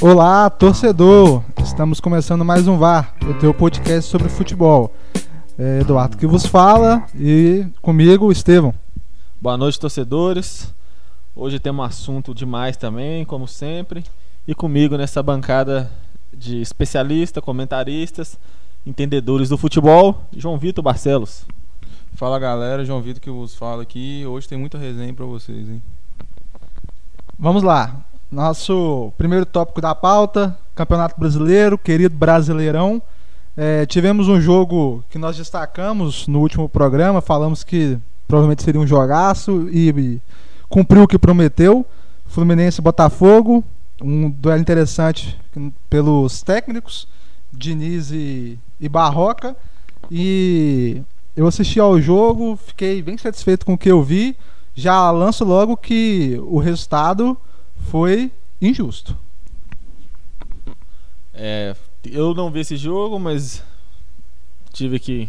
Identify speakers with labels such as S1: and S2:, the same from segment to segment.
S1: Olá, torcedor! Estamos começando mais um VAR, o teu podcast sobre futebol. É Eduardo que vos fala e comigo, Estevão.
S2: Boa noite, torcedores. Hoje temos um assunto demais também, como sempre. E comigo nessa bancada de especialistas, comentaristas, entendedores do futebol, João Vitor Barcelos.
S3: Fala galera, João Vitor que vos fala aqui. Hoje tem muita resenha para vocês, hein?
S1: Vamos lá. Nosso primeiro tópico da pauta: Campeonato Brasileiro, querido Brasileirão. É, tivemos um jogo que nós destacamos no último programa, falamos que provavelmente seria um jogaço e, e cumpriu o que prometeu. Fluminense Botafogo, um duelo interessante pelos técnicos, Diniz e, e Barroca. E eu assisti ao jogo, fiquei bem satisfeito com o que eu vi. Já lanço logo que o resultado foi injusto.
S2: É, eu não vi esse jogo, mas tive que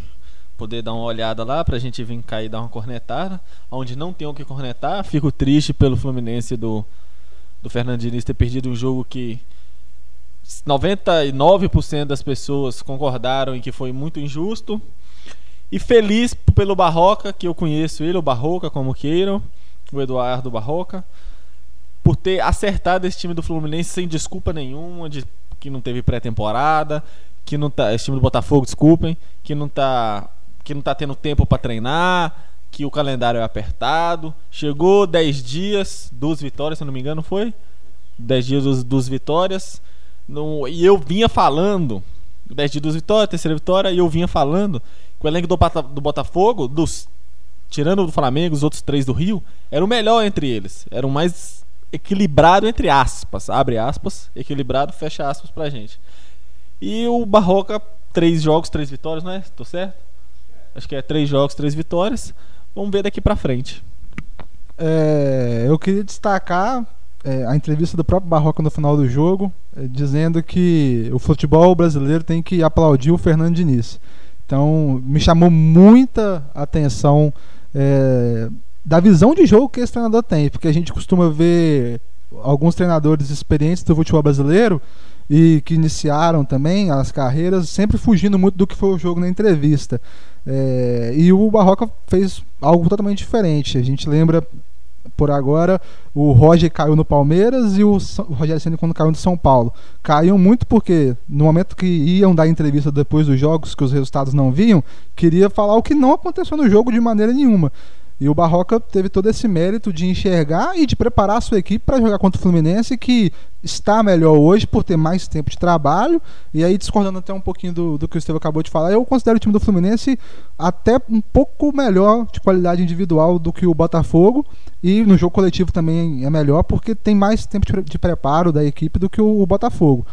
S2: poder dar uma olhada lá pra gente vir cair e dar uma cornetada. Onde não tem o que cornetar, fico triste pelo Fluminense do, do Fernando Diniz ter perdido um jogo que 99% das pessoas concordaram em que foi muito injusto. E feliz pelo Barroca, que eu conheço ele, o Barroca, como queiram, o Eduardo Barroca por ter acertado esse time do Fluminense sem desculpa nenhuma, de que não teve pré-temporada, que não tá, esse time do Botafogo, desculpem, que não tá que não tá tendo tempo para treinar, que o calendário é apertado. Chegou 10 dias, duas vitórias, se não me engano, foi? 10 dias dos, duas vitórias. No, e eu vinha falando, 10 dias, duas vitórias, terceira vitória, e eu vinha falando que o elenco do, do Botafogo, dos tirando do Flamengo, os outros três do Rio, era o melhor entre eles. Era o mais equilibrado entre aspas, abre aspas, equilibrado, fecha aspas pra gente. E o Barroca, três jogos, três vitórias, não é? Tô certo? Acho que é três jogos, três vitórias. Vamos ver daqui pra frente.
S1: É, eu queria destacar é, a entrevista do próprio Barroca no final do jogo, é, dizendo que o futebol brasileiro tem que aplaudir o Fernando Diniz. Então, me chamou muita atenção é, da visão de jogo que esse treinador tem, porque a gente costuma ver alguns treinadores experientes do futebol brasileiro e que iniciaram também as carreiras sempre fugindo muito do que foi o jogo na entrevista. É, e o Barroca fez algo totalmente diferente. A gente lembra por agora o Roger caiu no Palmeiras e o, o Rogério Ceni quando caiu no São Paulo. Caíam muito porque no momento que iam dar entrevista depois dos jogos que os resultados não vinham, queria falar o que não aconteceu no jogo de maneira nenhuma. E o Barroca teve todo esse mérito de enxergar e de preparar a sua equipe para jogar contra o Fluminense, que está melhor hoje por ter mais tempo de trabalho. E aí, discordando até um pouquinho do, do que o Estevam acabou de falar, eu considero o time do Fluminense até um pouco melhor de qualidade individual do que o Botafogo. E no jogo coletivo também é melhor, porque tem mais tempo de, de preparo da equipe do que o, o Botafogo.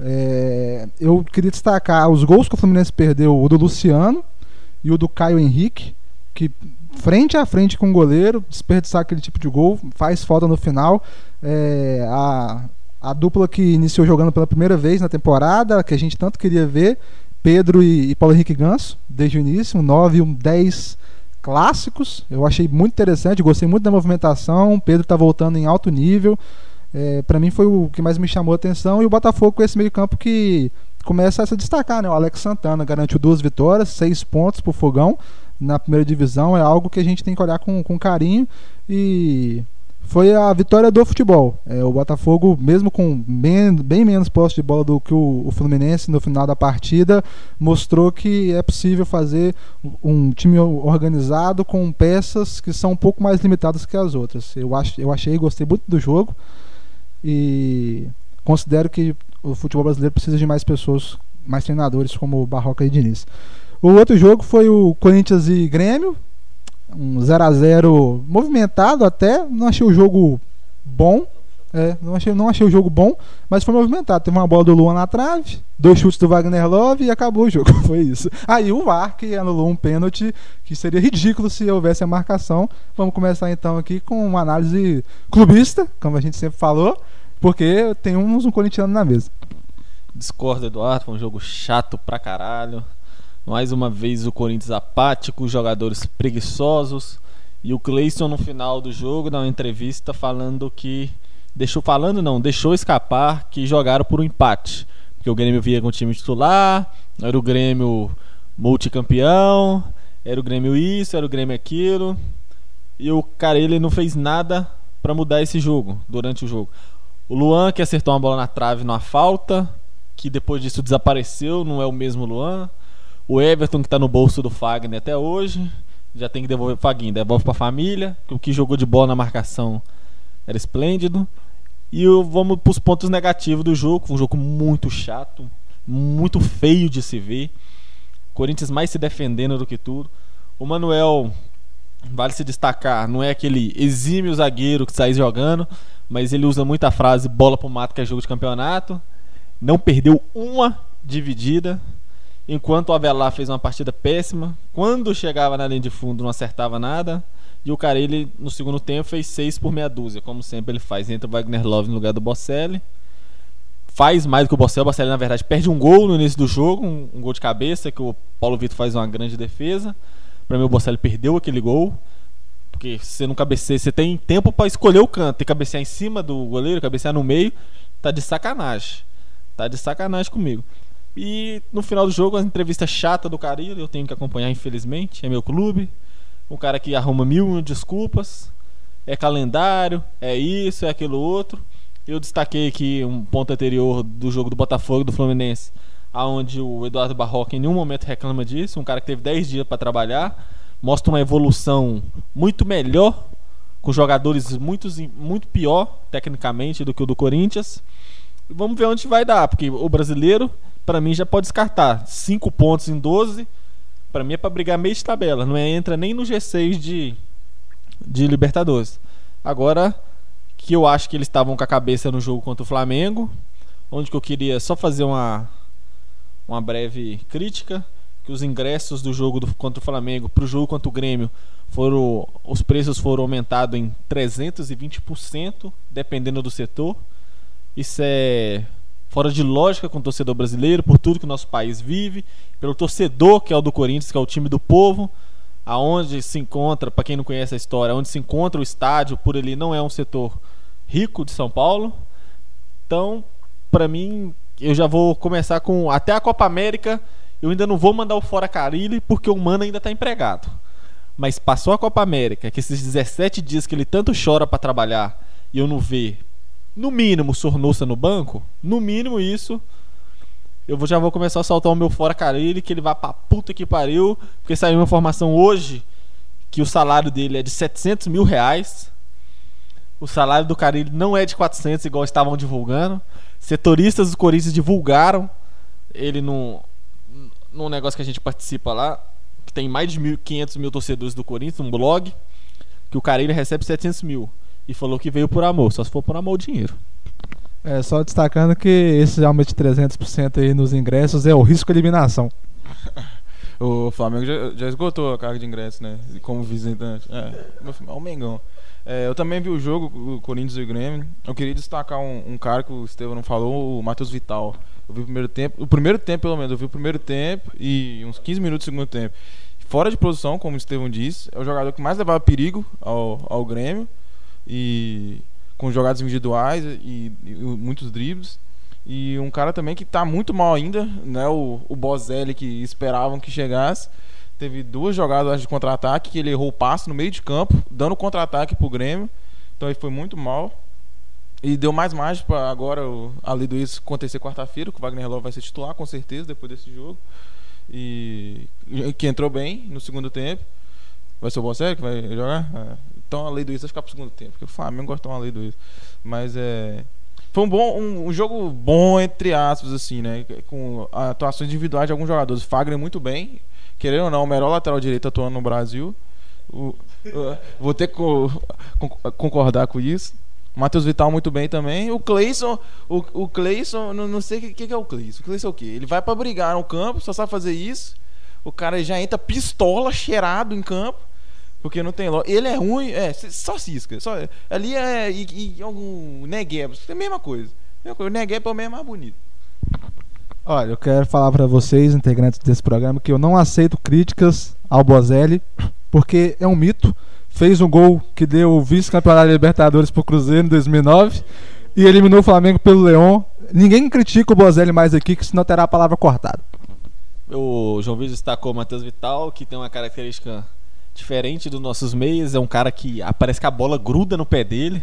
S1: É, eu queria destacar os gols que o Fluminense perdeu, o do Luciano e o do Caio Henrique, que frente a frente com o goleiro, desperdiçar aquele tipo de gol, faz falta no final. É, a, a dupla que iniciou jogando pela primeira vez na temporada, que a gente tanto queria ver, Pedro e, e Paulo Henrique Ganso, desde o início, um 9 e um 10 clássicos. Eu achei muito interessante, gostei muito da movimentação. Pedro está voltando em alto nível. É, para mim foi o que mais me chamou a atenção. E o Botafogo com esse meio-campo que começa a se destacar, né? O Alex Santana garantiu duas vitórias, seis pontos para o Fogão na primeira divisão é algo que a gente tem que olhar com, com carinho e foi a vitória do futebol. É, o Botafogo, mesmo com bem, bem menos posse de bola do que o, o, Fluminense no final da partida, mostrou que é possível fazer um time organizado com peças que são um pouco mais limitadas que as outras. Eu, ach, eu achei, gostei muito do jogo e considero que o futebol brasileiro precisa de mais pessoas, mais treinadores como Barroca e Diniz. O outro jogo foi o Corinthians e Grêmio. Um 0 a 0 movimentado até. Não achei o jogo bom. É, não, achei, não achei o jogo bom, mas foi movimentado. Teve uma bola do Luan na trave, dois chutes do Wagner Love e acabou o jogo. Foi isso. Aí o VAR que anulou um pênalti que seria ridículo se houvesse a marcação. Vamos começar então aqui com uma análise clubista, como a gente sempre falou, porque tem uns um corintiano na mesa.
S2: Discordo, Eduardo. Foi um jogo chato pra caralho. Mais uma vez o Corinthians apático, jogadores preguiçosos. E o Cleison no final do jogo, na entrevista, falando que. Deixou falando não, deixou escapar que jogaram por um empate. Porque o Grêmio via com o time titular, era o Grêmio multicampeão, era o Grêmio isso, era o Grêmio aquilo. E o cara ele não fez nada para mudar esse jogo durante o jogo. O Luan que acertou uma bola na trave numa falta, que depois disso desapareceu, não é o mesmo Luan. O Everton que tá no bolso do Fagner até hoje, já tem que devolver o Fagner, devolve para a família, que o que jogou de bola na marcação era esplêndido. E eu, vamos para os pontos negativos do jogo, um jogo muito chato, muito feio de se ver. Corinthians mais se defendendo do que tudo. O Manuel vale se destacar, não é aquele exímio zagueiro que sai jogando, mas ele usa muita frase bola pro mato que é jogo de campeonato. Não perdeu uma dividida, enquanto o Avelar fez uma partida péssima. Quando chegava na linha de fundo não acertava nada. E o Carille no segundo tempo fez 6 por meia dúzia, como sempre ele faz. Entra o Wagner Love no lugar do Bocelli. Faz mais do que o Bocelli. O Bocelli, na verdade, perde um gol no início do jogo, um, um gol de cabeça, que o Paulo Vitor faz uma grande defesa. Para mim, o Bocelli perdeu aquele gol. Porque você não cabeceia, você tem tempo para escolher o canto. Que cabecear em cima do goleiro, cabecear no meio. Tá de sacanagem. Tá de sacanagem comigo. E no final do jogo, a entrevista chata do Carilho, eu tenho que acompanhar, infelizmente. É meu clube. Um cara que arruma mil desculpas. É calendário, é isso, é aquilo outro. Eu destaquei aqui um ponto anterior do jogo do Botafogo do Fluminense, aonde o Eduardo Barroca em nenhum momento reclama disso. Um cara que teve 10 dias para trabalhar, mostra uma evolução muito melhor, com jogadores muito, muito pior tecnicamente do que o do Corinthians. Vamos ver onde vai dar, porque o brasileiro, para mim, já pode descartar 5 pontos em 12. Para mim é para brigar meio de tabela, não é, entra nem no G6 de, de Libertadores. Agora que eu acho que eles estavam com a cabeça no jogo contra o Flamengo, onde que eu queria só fazer uma uma breve crítica que os ingressos do jogo do, contra o Flamengo para o jogo contra o Grêmio foram os preços foram aumentados em 320% dependendo do setor. Isso é fora de lógica com o torcedor brasileiro, por tudo que o nosso país vive, pelo torcedor que é o do Corinthians, que é o time do povo, aonde se encontra, para quem não conhece a história, onde se encontra o estádio, por ali não é um setor rico de São Paulo. Então, para mim, eu já vou começar com até a Copa América, eu ainda não vou mandar o fora Carilli porque o Mano ainda está empregado. Mas passou a Copa América, que esses 17 dias que ele tanto chora para trabalhar e eu não ver, no mínimo, Sornosa no banco, no mínimo isso, eu já vou começar a soltar o meu fora Carilli, que ele vai pra puta que pariu, porque saiu uma informação hoje que o salário dele é de 700 mil reais. O salário do Carilli não é de 400, igual estavam divulgando. Setoristas do Corinthians divulgaram ele num, num negócio que a gente participa lá, que tem mais de 1.500 mil torcedores do Corinthians, um blog, que o Carilli recebe 700 mil. E falou que veio por amor, só se for por amor o dinheiro.
S1: É, só destacando que esse aumento de 300% aí nos ingressos é o risco de eliminação.
S3: o Flamengo já, já, esgotou a carga de ingressos, né? Como visitante. É, o Mengão. É, eu também vi o jogo, o Corinthians e o Grêmio. Eu queria destacar um, um cara que o Estevão não falou, o Matheus Vital. Eu vi o primeiro tempo, o primeiro tempo pelo menos, eu vi o primeiro tempo e uns 15 minutos do segundo tempo. Fora de posição, como o Estevão disse, é o jogador que mais levava perigo ao, ao Grêmio e com jogadas individuais e, e, muitos dribles. E um cara também que está muito mal ainda, né? O, o Bozelli que esperavam que chegasse. Teve duas jogadas de contra-ataque que ele errou o passe no meio de campo, dando contra-ataque pro Grêmio. Então ele foi muito mal. E deu mais margem para agora, além do isso, acontecer quarta-feira, que o Wagner Love vai ser titular, com certeza, depois desse jogo. E que entrou bem no segundo tempo. Vai ser o Bocelli que vai jogar? É. Então a lei do isso vai ficar pro segundo tempo. Porque o Flamengo gosta de uma lei do isso. Mas é. Foi um bom um, um, jogo bom, entre aspas, assim, né? Com atuações individuais de alguns jogadores. Fagner muito bem. Querendo ou não, o melhor lateral direito atuando no Brasil. O, o, vou ter que co concordar com isso. Matheus Vital muito bem também. O Cleison, o, o Cleison, não, não sei o que, que, é o Cleison. O Cleison é o quê? Ele vai para brigar no campo, só sabe fazer isso. O cara já entra pistola, cheirado em campo. Porque não tem. Ele é ruim, é, só cisca. Só, ali é. E, e Negueb, é a mesma coisa. O Negueb é o mesmo mais bonito.
S1: Olha, eu quero falar para vocês, integrantes desse programa, que eu não aceito críticas ao Bozelli, porque é um mito. Fez um gol que deu o vice-campeonato da Libertadores pro Cruzeiro em 2009 e eliminou o Flamengo pelo Leão. Ninguém critica o Bozelli mais aqui, que senão terá a palavra cortada.
S2: O João Vitor destacou o Matheus Vital, que tem uma característica diferente dos nossos meias. É um cara que parece que a bola gruda no pé dele,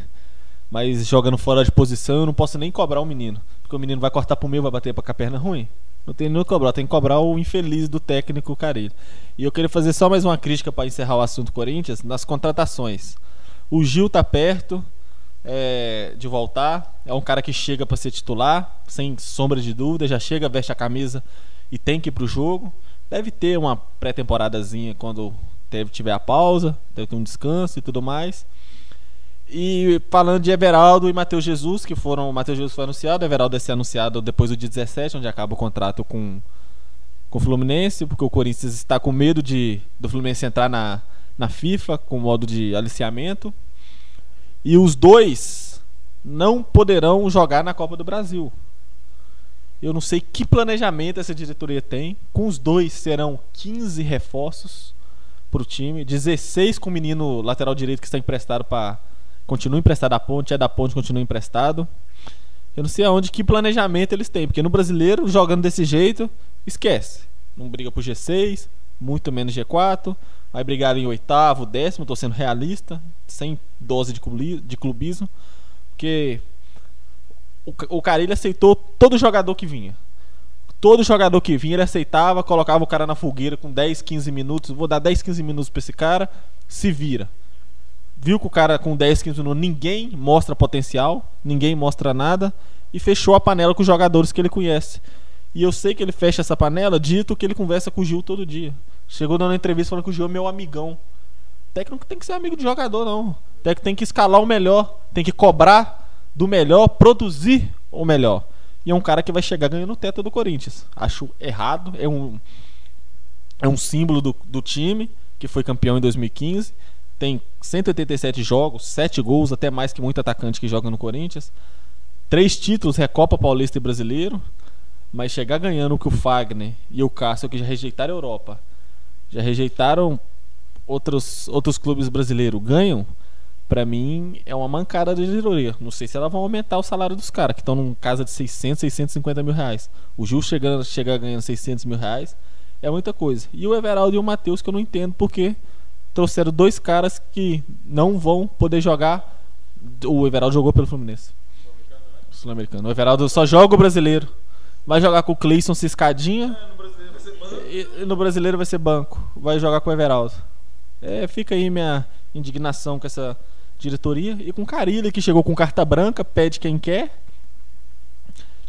S2: mas jogando fora de posição, eu não posso nem cobrar o menino. Porque o menino vai cortar pro meio, vai bater pra com a perna ruim. Não tem nem cobrar, tem que cobrar o infeliz do técnico Carilho. E eu queria fazer só mais uma crítica para encerrar o assunto Corinthians nas contratações. O Gil tá perto é, de voltar, é um cara que chega para ser titular, sem sombra de dúvida, já chega, veste a camisa e tem que ir pro jogo. Deve ter uma pré-temporadazinha quando teve, tiver a pausa, deve ter um descanso e tudo mais. E falando de Everaldo e Matheus Jesus, que foram. Matheus Jesus foi anunciado, Everaldo vai ser anunciado depois do dia 17, onde acaba o contrato com, com o Fluminense, porque o Corinthians está com medo de do Fluminense entrar na, na FIFA com modo de aliciamento. E os dois não poderão jogar na Copa do Brasil. Eu não sei que planejamento essa diretoria tem. Com os dois serão 15 reforços para o time, 16 com o menino lateral direito que está emprestado para continua emprestado à ponte, é da ponte, continua emprestado. Eu não sei aonde, que planejamento eles têm, porque no brasileiro, jogando desse jeito, esquece. Não briga pro G6, muito menos G4, vai brigar em oitavo, décimo, tô sendo realista, sem dose de clubismo, porque o Carilho aceitou todo jogador que vinha. Todo jogador que vinha, ele aceitava, colocava o cara na fogueira com 10, 15 minutos. Vou dar 10, 15 minutos pra esse cara, se vira viu que o cara com 10, 15 minutos ninguém mostra potencial, ninguém mostra nada e fechou a panela com os jogadores que ele conhece. E eu sei que ele fecha essa panela dito que ele conversa com o Gil todo dia. Chegou dando entrevista falando que o Gil é meu amigão. Técnico tem que ser amigo de jogador, não. Técnico tem que escalar o melhor, tem que cobrar do melhor, produzir o melhor. E é um cara que vai chegar ganhando o teto do Corinthians. Acho errado, é um, é um símbolo do, do time que foi campeão em 2015 tem 187 jogos, 7 gols, até mais que muito atacante que joga no Corinthians. Três títulos, Recopa Paulista e Brasileiro. Mas chegar ganhando o que o Fagner e o Cássio, que já rejeitaram a Europa, já rejeitaram outros, outros clubes brasileiros, ganham, para mim é uma mancada de diretoria. Não sei se elas vão aumentar o salário dos caras, que estão num casa de 600, 650 mil reais. O Gil chegando, chega ganhando 600 mil reais é muita coisa. E o Everaldo e o Matheus, que eu não entendo porque trouxeram dois caras que não vão poder jogar. O Everaldo jogou pelo Fluminense. Sul-Americano. O Everaldo só joga o brasileiro. Vai jogar com o Cleison Ciscadinha. É, no brasileiro vai ser banco. No brasileiro vai ser banco. Vai jogar com o Everaldo. É, fica aí minha indignação com essa diretoria. E com o Carilli, que chegou com carta branca, pede quem quer.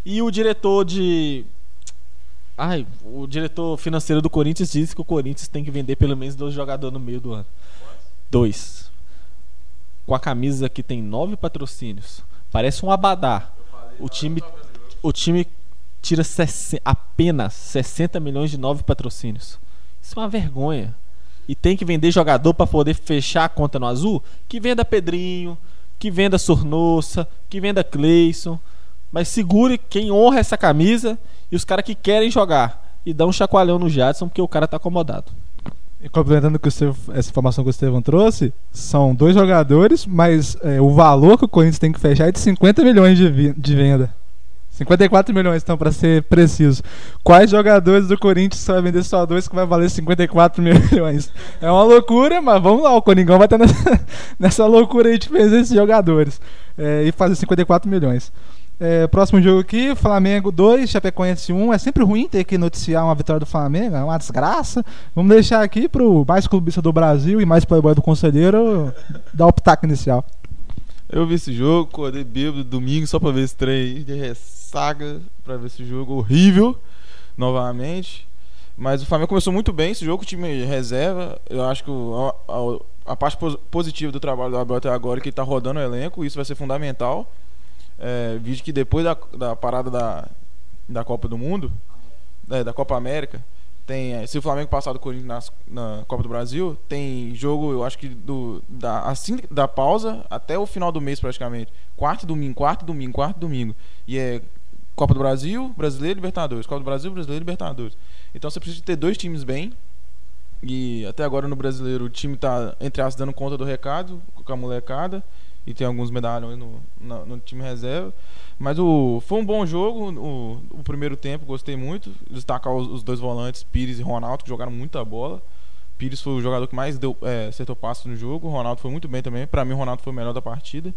S2: E o diretor de Ai, o diretor financeiro do Corinthians disse que o Corinthians tem que vender pelo menos dois jogadores no meio do ano. Dois. Com a camisa que tem nove patrocínios. Parece um abadá. O time, o time tira apenas 60 milhões de nove patrocínios. Isso é uma vergonha. E tem que vender jogador para poder fechar a conta no azul? Que venda Pedrinho, que venda Sornossa, que venda Cleison. Mas segure quem honra essa camisa e os caras que querem jogar. E dá um chacoalhão no Jadson porque o cara tá acomodado.
S1: E complementando que essa informação que o Estevão trouxe, são dois jogadores, mas é, o valor que o Corinthians tem que fechar é de 50 milhões de, de venda. 54 milhões, então, para ser preciso. Quais jogadores do Corinthians vai vender só dois que vai valer 54 milhões? É uma loucura, mas vamos lá, o Coringão vai estar nessa, nessa loucura aí de fazer esses jogadores é, e fazer 54 milhões. É, próximo jogo aqui, Flamengo 2, Chapecoense 1. É sempre ruim ter que noticiar uma vitória do Flamengo, é uma desgraça. Vamos deixar aqui pro mais clubista do Brasil e mais playboy do conselheiro dar o pitaco inicial.
S3: Eu vi esse jogo, acordei bêbado domingo só pra ver esse trem aí de ressaga, pra ver esse jogo horrível novamente. Mas o Flamengo começou muito bem esse jogo, o time reserva. Eu acho que a, a, a parte positiva do trabalho do Abel até agora é que ele tá rodando o elenco, isso vai ser fundamental. É, vídeo que depois da, da parada da, da Copa do Mundo, é, da Copa América, tem, é, se o Flamengo passar do Corinthians na, na, Copa do Brasil, tem jogo, eu acho que do, da, assim, da pausa até o final do mês praticamente. Quarto domingo, quarto domingo, quarto domingo. E é Copa do Brasil, Brasileiro Libertadores. Copa do Brasil, Brasileiro Libertadores. Então você precisa ter dois times bem. E até agora no Brasileiro o time tá, entre aspas, dando conta do recado com a molecada. E tem alguns medalhões no, no, no time reserva. Mas o, foi um bom jogo. O, o primeiro tempo, gostei muito. Destacar os, os, dois volantes, Pires e Ronaldo, que jogaram muita bola. Pires foi o jogador que mais deu, é, acertou passo no jogo. Ronaldo foi muito bem também. Para mim, o Ronaldo foi o melhor da partida.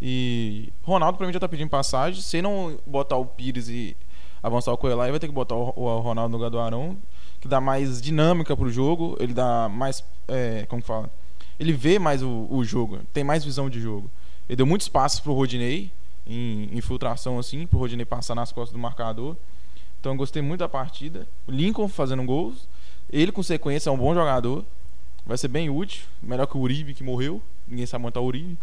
S3: E Ronaldo, para mim, já tá pedindo passagem. Se não botar o Pires e avançar o Coelho, vai ter que botar o, o, Ronaldo no lugar do Arão, que dá mais dinâmica pro jogo. Ele dá mais. É, como fala? Ele vê mais o, o jogo, tem mais visão de jogo. Ele deu muitos passos pro Rodinei em infiltração assim, pro Rodinei passar nas costas do marcador. Então eu gostei muito da partida. O Lincoln fazendo gols. Ele com sequência é um bom jogador. Vai ser bem útil. Melhor que o Uribe que morreu. Ninguém sabe montar o Uribe.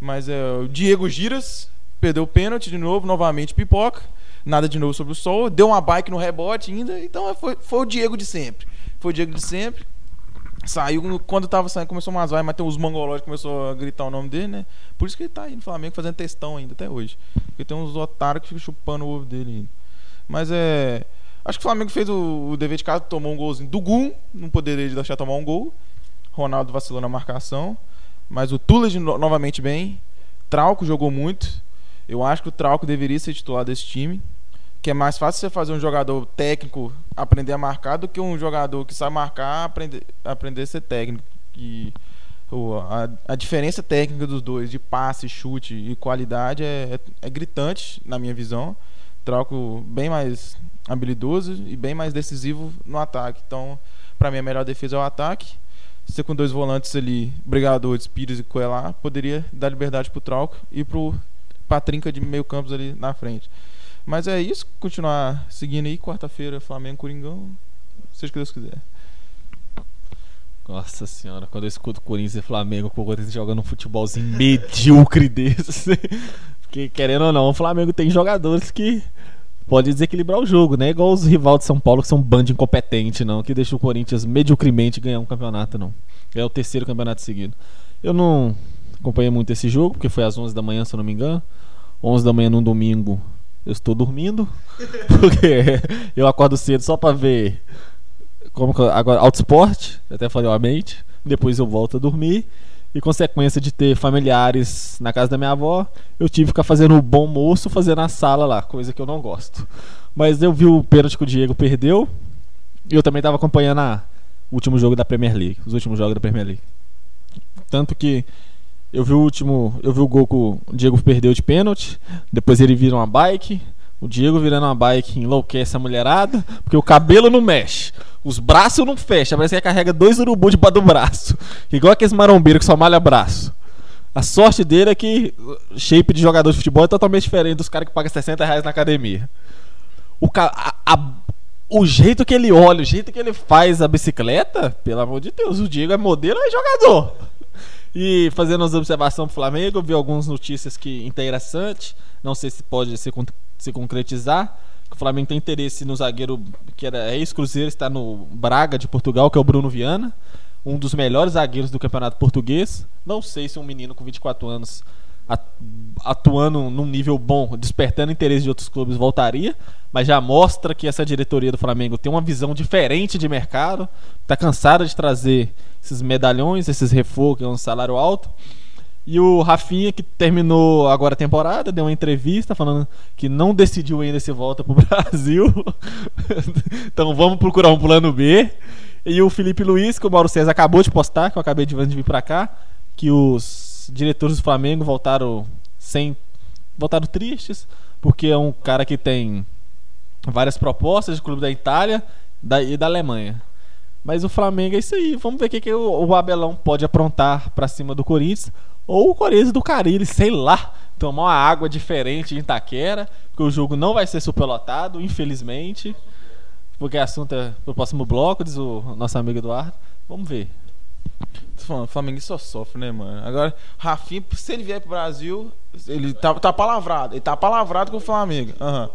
S3: Mas é, o Diego Giras perdeu o pênalti de novo, novamente pipoca. Nada de novo sobre o sol. Deu uma bike no rebote ainda. Então é, foi, foi o Diego de sempre. Foi o Diego de sempre. Saiu, quando tava saindo, começou umas vai, mas tem os mongolóides começou a gritar o nome dele, né? Por isso que ele tá aí no Flamengo fazendo testão ainda até hoje. Porque tem uns otários que ficam chupando o ovo dele ainda. Mas é. Acho que o Flamengo fez o, o dever de casa, tomou um golzinho do Gum, não poderia deixar tomar um gol. Ronaldo vacilou na marcação. Mas o Tulas no, novamente bem. Trauco jogou muito. Eu acho que o Trauco deveria ser titular desse time que é mais fácil você fazer um jogador técnico aprender a marcar do que um jogador que sabe marcar aprender, aprender a ser técnico. E a, a diferença técnica dos dois, de passe, chute e qualidade, é, é, é gritante, na minha visão. Troco bem mais habilidoso e bem mais decisivo no ataque. Então, para mim, a melhor defesa é o ataque. Você com dois volantes ali, Brigadores, Pires e Coelá, poderia dar liberdade pro Trauco e pro Patrinca de meio campos ali na frente. Mas é isso, continuar seguindo aí, quarta-feira, Flamengo Coringão, seja que Deus quiser.
S2: Nossa senhora, quando eu escuto Corinthians e Flamengo, o Corinthians jogando um futebolzinho medíocre desse. Porque, querendo ou não, o Flamengo tem jogadores que pode desequilibrar o jogo, né? Igual os rivais de São Paulo, que são um bando incompetente, não, que deixa o Corinthians mediocremente ganhar um campeonato, não. É o terceiro campeonato seguido. Eu não acompanhei muito esse jogo, porque foi às 11 da manhã, se eu não me engano. 11 da manhã num domingo eu estou dormindo, porque eu acordo cedo só para ver como agora autosport, até falei a mente, depois eu volto a dormir e consequência de ter familiares na casa da minha avó, eu tive que ficar fazendo o bom moço, fazendo na sala lá, coisa que eu não gosto. Mas eu vi o pênalti que o Diego perdeu e eu também estava acompanhando o último jogo da Premier League, os últimos jogos da Premier League. Tanto que eu vi o último. Eu vi o gol que o Diego perdeu de pênalti. Depois ele vira uma bike. O Diego virando uma bike enlouquece a mulherada. Porque o cabelo não mexe. Os braços não fecham. Parece que carrega dois urubu debaixo do braço. Igual aqueles marombeiros que só malha braço. A sorte dele é que o shape de jogador de futebol é totalmente diferente dos caras que pagam 60 reais na academia. O, a, a... o jeito que ele olha, o jeito que ele faz a bicicleta, pelo amor de Deus, o Diego é modelo e jogador. E fazendo as observações pro Flamengo, vi algumas notícias que interessante. Não sei se pode se, se concretizar. O Flamengo tem interesse no zagueiro que era ex-cruzeiro, está no Braga de Portugal, que é o Bruno Viana, um dos melhores zagueiros do campeonato português. Não sei se um menino com 24 anos atuando num nível bom, despertando interesse de outros clubes, voltaria, mas já mostra que essa diretoria do Flamengo tem uma visão diferente de mercado, está cansada de trazer esses medalhões, esses é um salário alto. E o Rafinha, que terminou agora a temporada, deu uma entrevista falando que não decidiu ainda se volta pro Brasil. então vamos procurar um plano B. E o Felipe Luiz, que o Mauro César acabou de postar, que eu acabei de vir para cá, que os diretores do Flamengo voltaram sem. voltaram tristes, porque é um cara que tem várias propostas de clube da Itália da, e da Alemanha. Mas o Flamengo é isso aí. Vamos ver o que, que o, o Abelão pode aprontar para cima do Corinthians. Ou o Corinthians do Carilli, sei lá. Tomar uma água diferente em Itaquera. Porque o jogo não vai ser superlotado, infelizmente. Porque assunto é pro próximo bloco, diz o nosso amigo Eduardo. Vamos ver.
S3: O Flamengo só sofre, né, mano? Agora, Rafinha, se ele vier pro Brasil, ele tá, tá palavrado. Ele tá palavrado com o Flamengo. Uhum.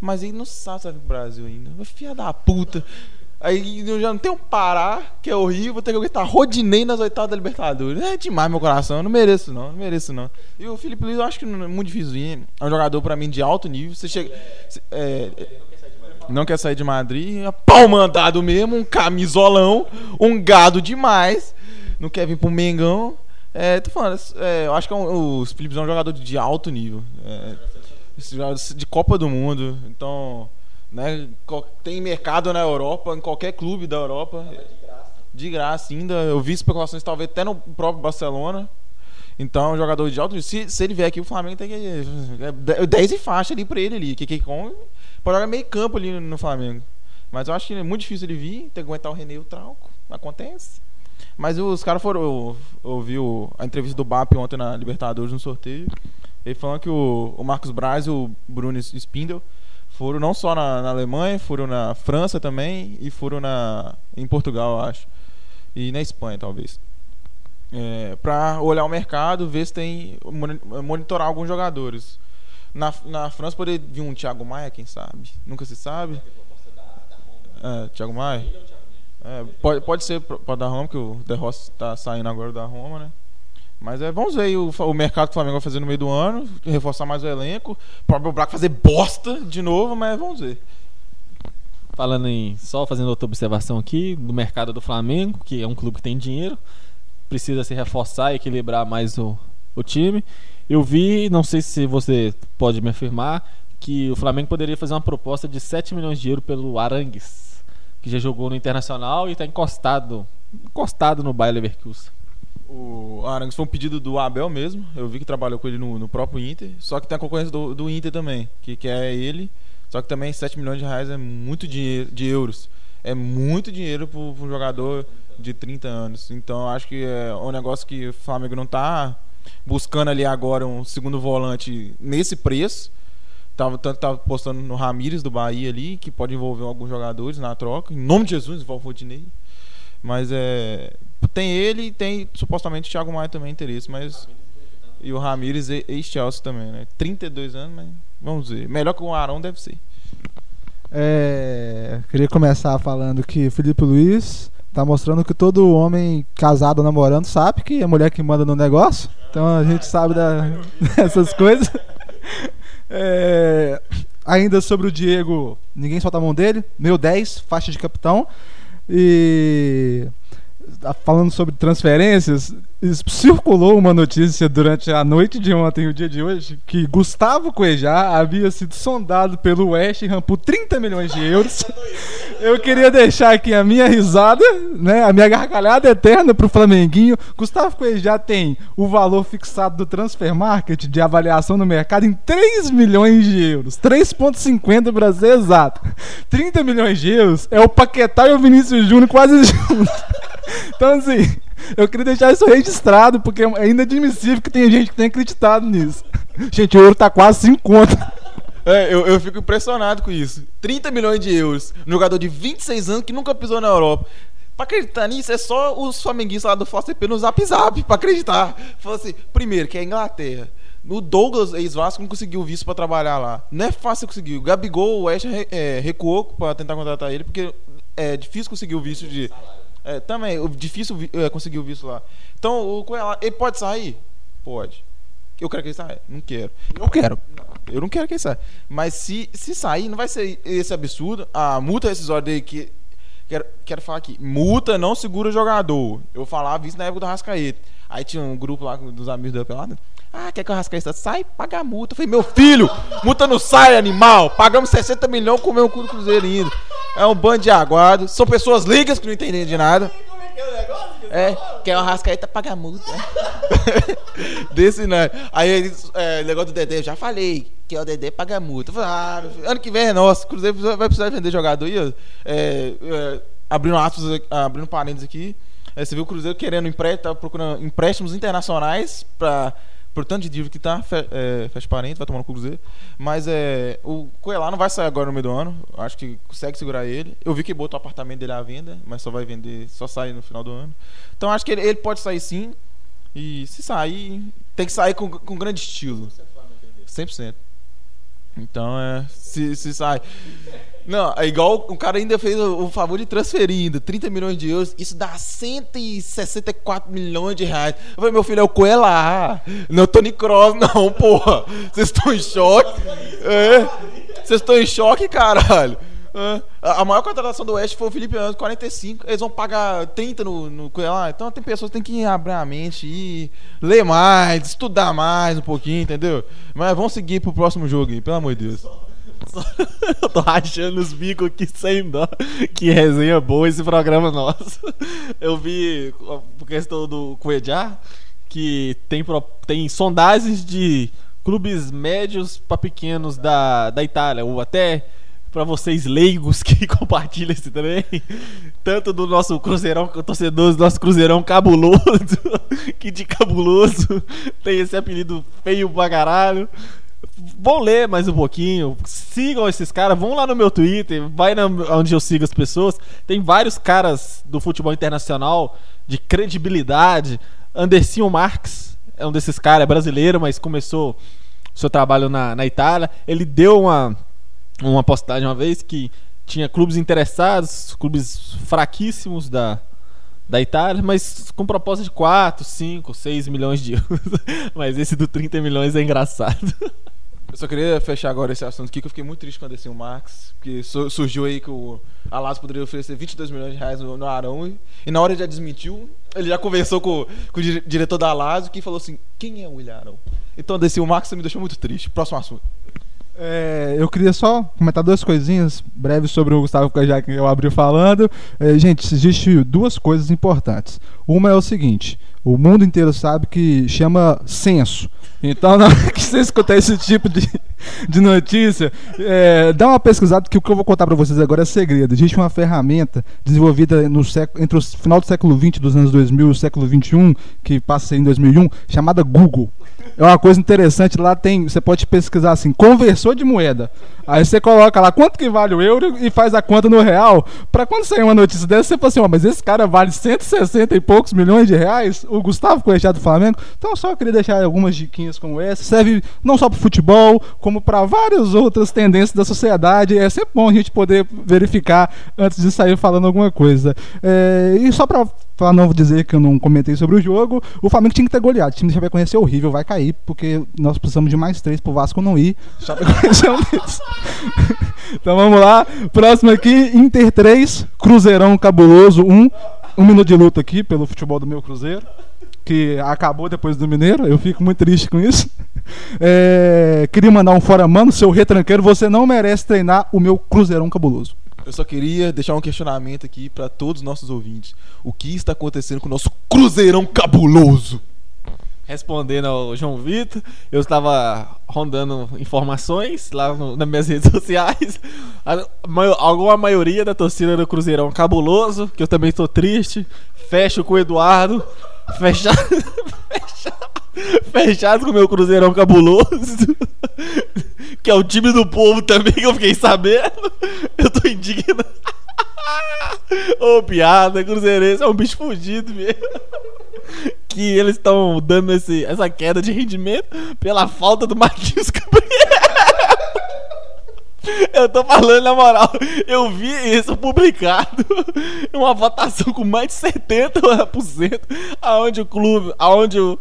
S3: Mas ele não sabe se vai vir pro Brasil ainda. Filha da puta. Aí eu já não tenho Pará, que é horrível, vou ter que aguentar Rodinei nas oitavas da Libertadores. É demais meu coração, eu não mereço não, não mereço não. E o Felipe Luiz eu acho que não é muito difícil. É um jogador pra mim de alto nível. Você chega. cê- é, não quer sair de Madrid, é pau mandado mesmo, um camisolão, um gado demais. Não quer vir pro Mengão. É, tô falando, é, eu acho que é um, o Felipe é um jogador de alto nível. É, de Copa do Mundo. Então, né, tem mercado na Europa, em qualquer clube da Europa. De graça ainda. Eu vi especulações talvez até no próprio Barcelona. Então, é um jogador de alto nível. Se, se ele vier aqui, o Flamengo tem que. É 10 e faixa ali pra ele ali. Que, que come, pode jogar meio campo ali no Flamengo. Mas eu acho que é muito difícil ele vir, tem que aguentar o René e o Trauco. Acontece. Mas os caras foram. Eu, eu vi o- a entrevista do BAP ontem na Libertadores no sorteio. Ele falando que o, o Marcos Braz e o Bruno Spindel foram não só na, na Alemanha, foram na França também e foram na, em Portugal, eu acho. E na Espanha, talvez. É, pra olhar o mercado, ver se tem. moni- monitorar alguns jogadores. Na, na França poderia vir um Thiago Maia, quem sabe? Nunca se sabe. É, Thiago Maia? É, pode, pode ser pra dar Roma, que o De Rossi tá saindo agora da Roma, né? Mas é, vamos ver aí o, o mercado que o Flamengo vai fazer no meio do ano, reforçar mais o elenco. O próprio Braco fazer bosta de novo, mas vamos ver.
S2: Falando em. Só fazendo outra observação aqui do mercado do Flamengo, que é um clube que tem dinheiro, precisa se reforçar e equilibrar mais o, o time. Eu vi, não sei se você pode me afirmar, que o Flamengo poderia fazer uma proposta de 7 milhões de euros pelo Arangues, que já jogou no Internacional e está encostado, encostado no Bayer Leverkusen.
S3: O Arangues foi um pedido do Abel mesmo. Eu vi que trabalhou com ele no, no próprio Inter. Só que tem a concorrência do, do Inter também, que quer ele. Só que também 7 milhões de reais é muito dinheiro, de euros. É muito dinheiro para um jogador de 30 anos. Então acho que é um negócio que o Flamengo não tá buscando ali agora um segundo volante nesse preço. Tava, tanto tava postando no Ramires do Bahia ali, que pode envolver alguns jogadores na troca. Em nome de Jesus, envolve o Rodinei. Mas é. Tem ele e tem supostamente o Thiago Maia também interesse, mas. E o Ramires ex-Chelsea também, né? 32 anos, mas vamos ver. Melhor que o Arão deve ser.
S1: É, queria começar falando que Felipe Luiz tá mostrando que todo homem casado namorando sabe que é mulher que manda no negócio. Então a gente sabe da- dessas coisas. É, ainda sobre o Diego, ninguém solta a mão dele. Meu 10, faixa de capitão. E falando sobre transferências, circulou uma notícia durante a noite de ontem e o dia de hoje que Gustavo Cuejá havia sido sondado pelo West Ham por 30 milhões de euros. Eu queria deixar aqui a minha risada, né, a minha gargalhada eterna pro Flamenguinho. Gustavo Cuejá tem o valor fixado do Transfer Market de avaliação no mercado em 3 milhões de euros. 3,50 para ser exato. 30 milhões de euros é o Paquetá e o Vinícius Júnior quase juntos. Então, assim, eu queria deixar isso registrado, porque é inadmissível que tenha gente que tenha acreditado nisso. Gente, o euro tá quase 5 conto.
S3: É, eu, eu fico impressionado com isso. 30 milhões de euros. Um jogador de 26 anos que nunca pisou na Europa. Pra acreditar nisso, é só os flamenguistas lá do FCP no Zap Zap pra acreditar. Falou assim, primeiro, que é a Inglaterra. O Douglas, ex-Vasco, não conseguiu visto pra trabalhar lá. Não é fácil conseguir. O Gabigol, o West é, recuou pra tentar contratar ele, porque é difícil conseguir o visto de... É, também, difícil é, conseguir o visto lá. Então, o Coelho, ele pode sair? Pode. Eu quero que ele saia? Não quero.
S1: Eu quero.
S3: Eu não quero que ele saia. Mas se, se sair, não vai ser esse absurdo. A multa rescisória dele que. Quero, quero falar aqui. Multa não segura jogador. Eu falava isso na época do Rascaeta. Aí tinha um grupo lá dos amigos da pelada. Ah, quer que o Rascaeta sai? Paga a multa. Eu falei, meu filho, multa não sai, animal. Pagamos 60 milhões, comeu o cu do Cruzeiro ainda. É um bando de aguado. São pessoas ligas que não entendem de nada. É, quer o Rascaeta paga a multa. Desse não. Aí é, negócio do Dedé, eu já falei, que é o Dedé paga a multa. Falei, ah, ano que vem é nosso, Cruzeiro vai precisar vender jogador aí. É, é, abrindo aspas, abrindo parênteses aqui. É, você viu o Cruzeiro querendo empréstimo, tá procurando empréstimos internacionais para por tanto de dívida que tá, fe, é, fecha parênteses, vai tomar no Cruzeiro. Mas é, o Coelho não vai sair agora no meio do ano. Acho que consegue segurar ele. Eu vi que botou o apartamento dele à venda, mas só vai vender, só sai no final do ano. Então acho que ele, ele pode sair sim. E se sair, tem que sair com, com grande estilo. 100%. Então é. Se, se sai. Não, é igual o cara ainda fez o, favor de transferir ainda 30 milhões de euros, isso dá 164 milhões de reais. Eu falei, meu filho, é o Coelho não é o Tony Cross, não, porra. Vocês estão em choque? É. Vocês estão em choque, caralho? É. A maior contratação do Oeste foi o Felipe Anderson, 45. Eles vão pagar 30 no, no Coelho Então tem pessoas que tem que abrir a mente e ler mais, estudar mais um pouquinho, entendeu? Mas vamos seguir pro próximo jogo aí, pelo amor de Deus.
S2: Eu tô rachando os bicos aqui sem dó. Que resenha boa esse programa nosso. Eu vi, por questão do Cuejá, que tem, tem sondagens de clubes médios para pequenos da, da Itália, ou até para vocês leigos que compartilham esse trem, tanto do nosso Cruzeirão, torcedores do nosso Cruzeirão cabuloso, que de cabuloso tem esse apelido feio pra caralho vão ler mais um pouquinho, sigam esses caras, vão lá no meu Twitter, vai na, onde eu sigo as pessoas. Tem vários caras do futebol internacional de credibilidade. Andercinho Marques é um desses caras, é brasileiro, mas começou seu trabalho na, na Itália. Ele deu uma, uma postagem uma vez que tinha clubes interessados, clubes fraquíssimos da, da Itália, mas com proposta de 4, 5, 6 milhões de euros. mas esse do 30 milhões é engraçado.
S3: Eu só queria fechar agora esse assunto aqui, que eu fiquei muito triste quando desci o Max, porque surgiu aí que o Alas poderia oferecer 22 milhões de reais no, Arão, e, e, na hora ele já desmentiu, ele já conversou com, com o diretor da Alas, que falou assim, quem é o William Arão? Então desci o Max me deixou muito triste. Próximo assunto.
S1: É, eu queria só comentar duas coisinhas breves sobre o Gustavo já que eu abri falando. É, gente, existem duas coisas importantes. Uma é o seguinte: o mundo inteiro sabe que chama censo. Então, na hora que você escutar esse tipo de, de notícia, é, dá uma pesquisada, que o que eu vou contar para vocês agora é segredo. Existe uma ferramenta desenvolvida no século, entre o final do século XX, dos anos 2000 e o século XXI, que passa em 2001, chamada Google. É uma coisa interessante, lá tem, você pode pesquisar assim, conversor de moeda. Aí você coloca lá quanto que vale o euro e faz a conta no real. Para quando sair uma notícia dessa, você fala assim, ó, mas esse cara vale 160 e poucos milhões de reais, o Gustavo Coelho do Flamengo. Então eu só queria deixar algumas diquinhas como essa. Serve não só para futebol, como para várias outras tendências da sociedade. É sempre bom a gente poder verificar antes de sair falando alguma coisa. É, e só para para não dizer que eu não comentei sobre o jogo, o Flamengo tinha que ter goleado. O time já vai conhecer horrível, vai cair, porque nós precisamos de mais três pro Vasco não ir. Chapecoense é então vamos lá. Próximo aqui, Inter 3, Cruzeirão Cabuloso 1. Um minuto de luta aqui pelo futebol do meu Cruzeiro. Que acabou depois do Mineiro, eu fico muito triste com isso. É, queria mandar um fora mano, seu retranqueiro, você não merece treinar o meu Cruzeirão cabuloso.
S3: Eu só queria deixar um questionamento aqui para todos os nossos ouvintes. O que está acontecendo com o nosso Cruzeirão cabuloso?
S2: Respondendo ao João Vitor, eu estava rondando informações lá no, nas minhas redes sociais. A, alguma maioria da torcida do Cruzeirão cabuloso, que eu também estou triste. Fecho com o Eduardo. Fechado, fechado, fechado com o meu Cruzeirão cabuloso. Que é o time do povo também, que eu fiquei sabendo. Eu tô indignado. Ô, oh, piada, Cruzeirense é um bicho fugido mesmo que eles estão dando esse, essa queda de rendimento pela falta do Marquinhos Gabriel. Eu tô falando na moral, eu vi isso publicado uma votação com mais de 70% aonde o clube, aonde o,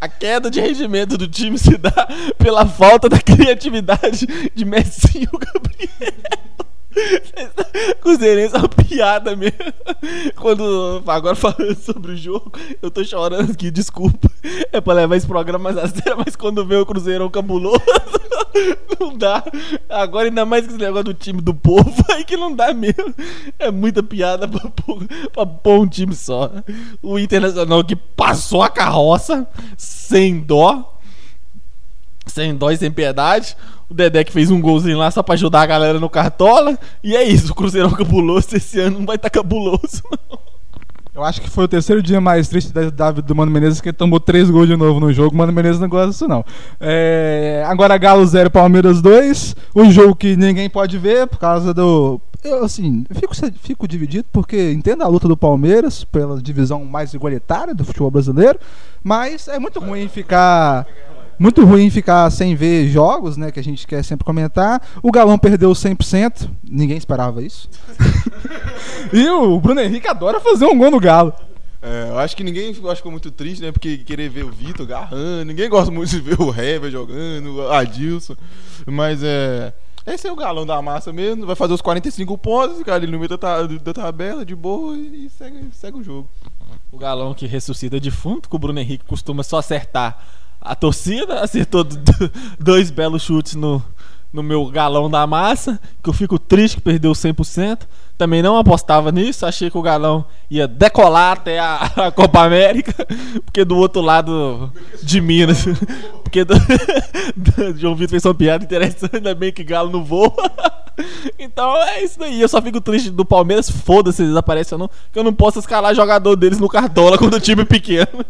S2: a queda de rendimento do time se dá pela falta da criatividade de Messinho Gabriel. Cruzeirense é uma piada mesmo. Quando. Agora falando sobre o jogo, eu tô chorando aqui, desculpa. É pra levar esse programa mais a sério, mas quando vê o Cruzeirão cabuloso, não dá. Agora, ainda mais que esse negócio do time do povo, aí que não dá mesmo. É muita piada pra pra pôr um time só. O Internacional que passou a carroça sem dó. Sem dó e sem piedade. O Dedé que fez um golzinho lá só pra ajudar a galera no cartola. E é isso, o Cruzeirão cabuloso esse ano não vai estar tá cabuloso, não.
S1: Eu acho que foi o terceiro dia mais triste da, do Mano Menezes que ele tomou três gols de novo no jogo. Mano Menezes não gosta disso, não. É, agora Galo 0, Palmeiras 2. Um jogo que ninguém pode ver por causa do. Eu, assim, fico, fico dividido porque entendo a luta do Palmeiras pela divisão mais igualitária do futebol brasileiro. Mas é muito ruim ficar Muito ruim ficar sem ver jogos, né? Que a gente quer sempre comentar. O Galão perdeu 100%. Ninguém esperava isso. e o Bruno Henrique adora fazer um gol no Galo.
S3: É, eu acho que ninguém ficou muito triste, né? Porque querer ver o Vitor garrando. Ninguém gosta muito de ver o Hever jogando, o Adilson. Mas é. Esse é o galão da massa mesmo. Vai fazer os 45 pontos, cara, ali no meio da, da tabela, de boa, e segue, segue o jogo.
S2: O galão que ressuscita defunto, que o Bruno Henrique costuma só acertar a torcida, acertou dois belos chutes no, no meu galão da massa, que eu fico triste que perdeu 100%. Também não apostava nisso, achei que o galão ia decolar até a, a Copa América, porque do outro lado de Minas, porque do, do, João Vitor fez uma piada interessante, ainda bem que galo não voa. Então é isso daí, eu só fico triste do Palmeiras, foda-se eles aparecem ou não, que eu não posso escalar jogador deles no Cartola quando o time é pequeno.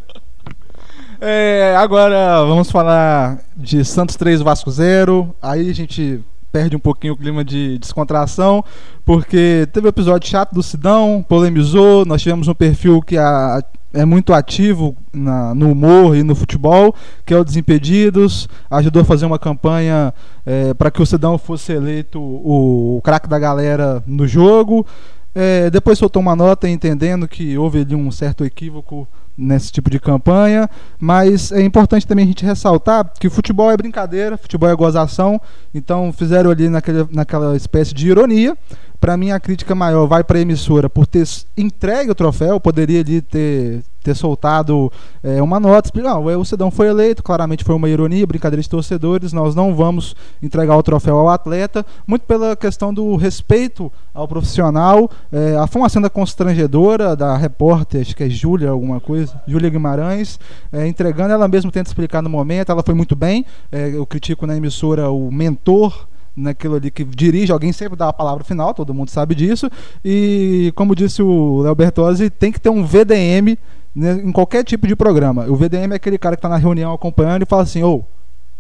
S1: É, agora vamos falar de Santos 3 Vasco 0. Aí a gente perde um pouquinho o clima de descontração, porque teve o um episódio chato do Sidão, polemizou, nós tivemos um perfil que a, é muito ativo na, no humor e no futebol, que é o Desimpedidos, ajudou a fazer uma campanha é, para que o Sidão fosse eleito o, o craque da galera no jogo. É, depois soltou uma nota entendendo que houve ali um certo equívoco nesse tipo de campanha, mas é importante também a gente ressaltar que futebol é brincadeira, futebol é gozação, então fizeram ali naquele, naquela espécie de ironia. Para mim, a crítica maior vai para a emissora por ter entregue o troféu, poderia ali ter ter soltado é, uma nota, explicando, ah, o Cidão foi eleito, claramente foi uma ironia, brincadeira de torcedores, nós não vamos entregar o troféu ao atleta, muito pela questão do respeito ao profissional. É, foi uma cena constrangedora da repórter, acho que é Júlia alguma coisa, Júlia Guimarães, é, entregando, ela mesma tenta explicar no momento, ela foi muito bem, é, eu critico na emissora o mentor naquilo ali que dirige, alguém sempre dá a palavra final, todo mundo sabe disso. E como disse o Léo Bertozzi, tem que ter um VDM em qualquer tipo de programa. O VDM é aquele cara que está na reunião acompanhando e fala assim: ô, oh,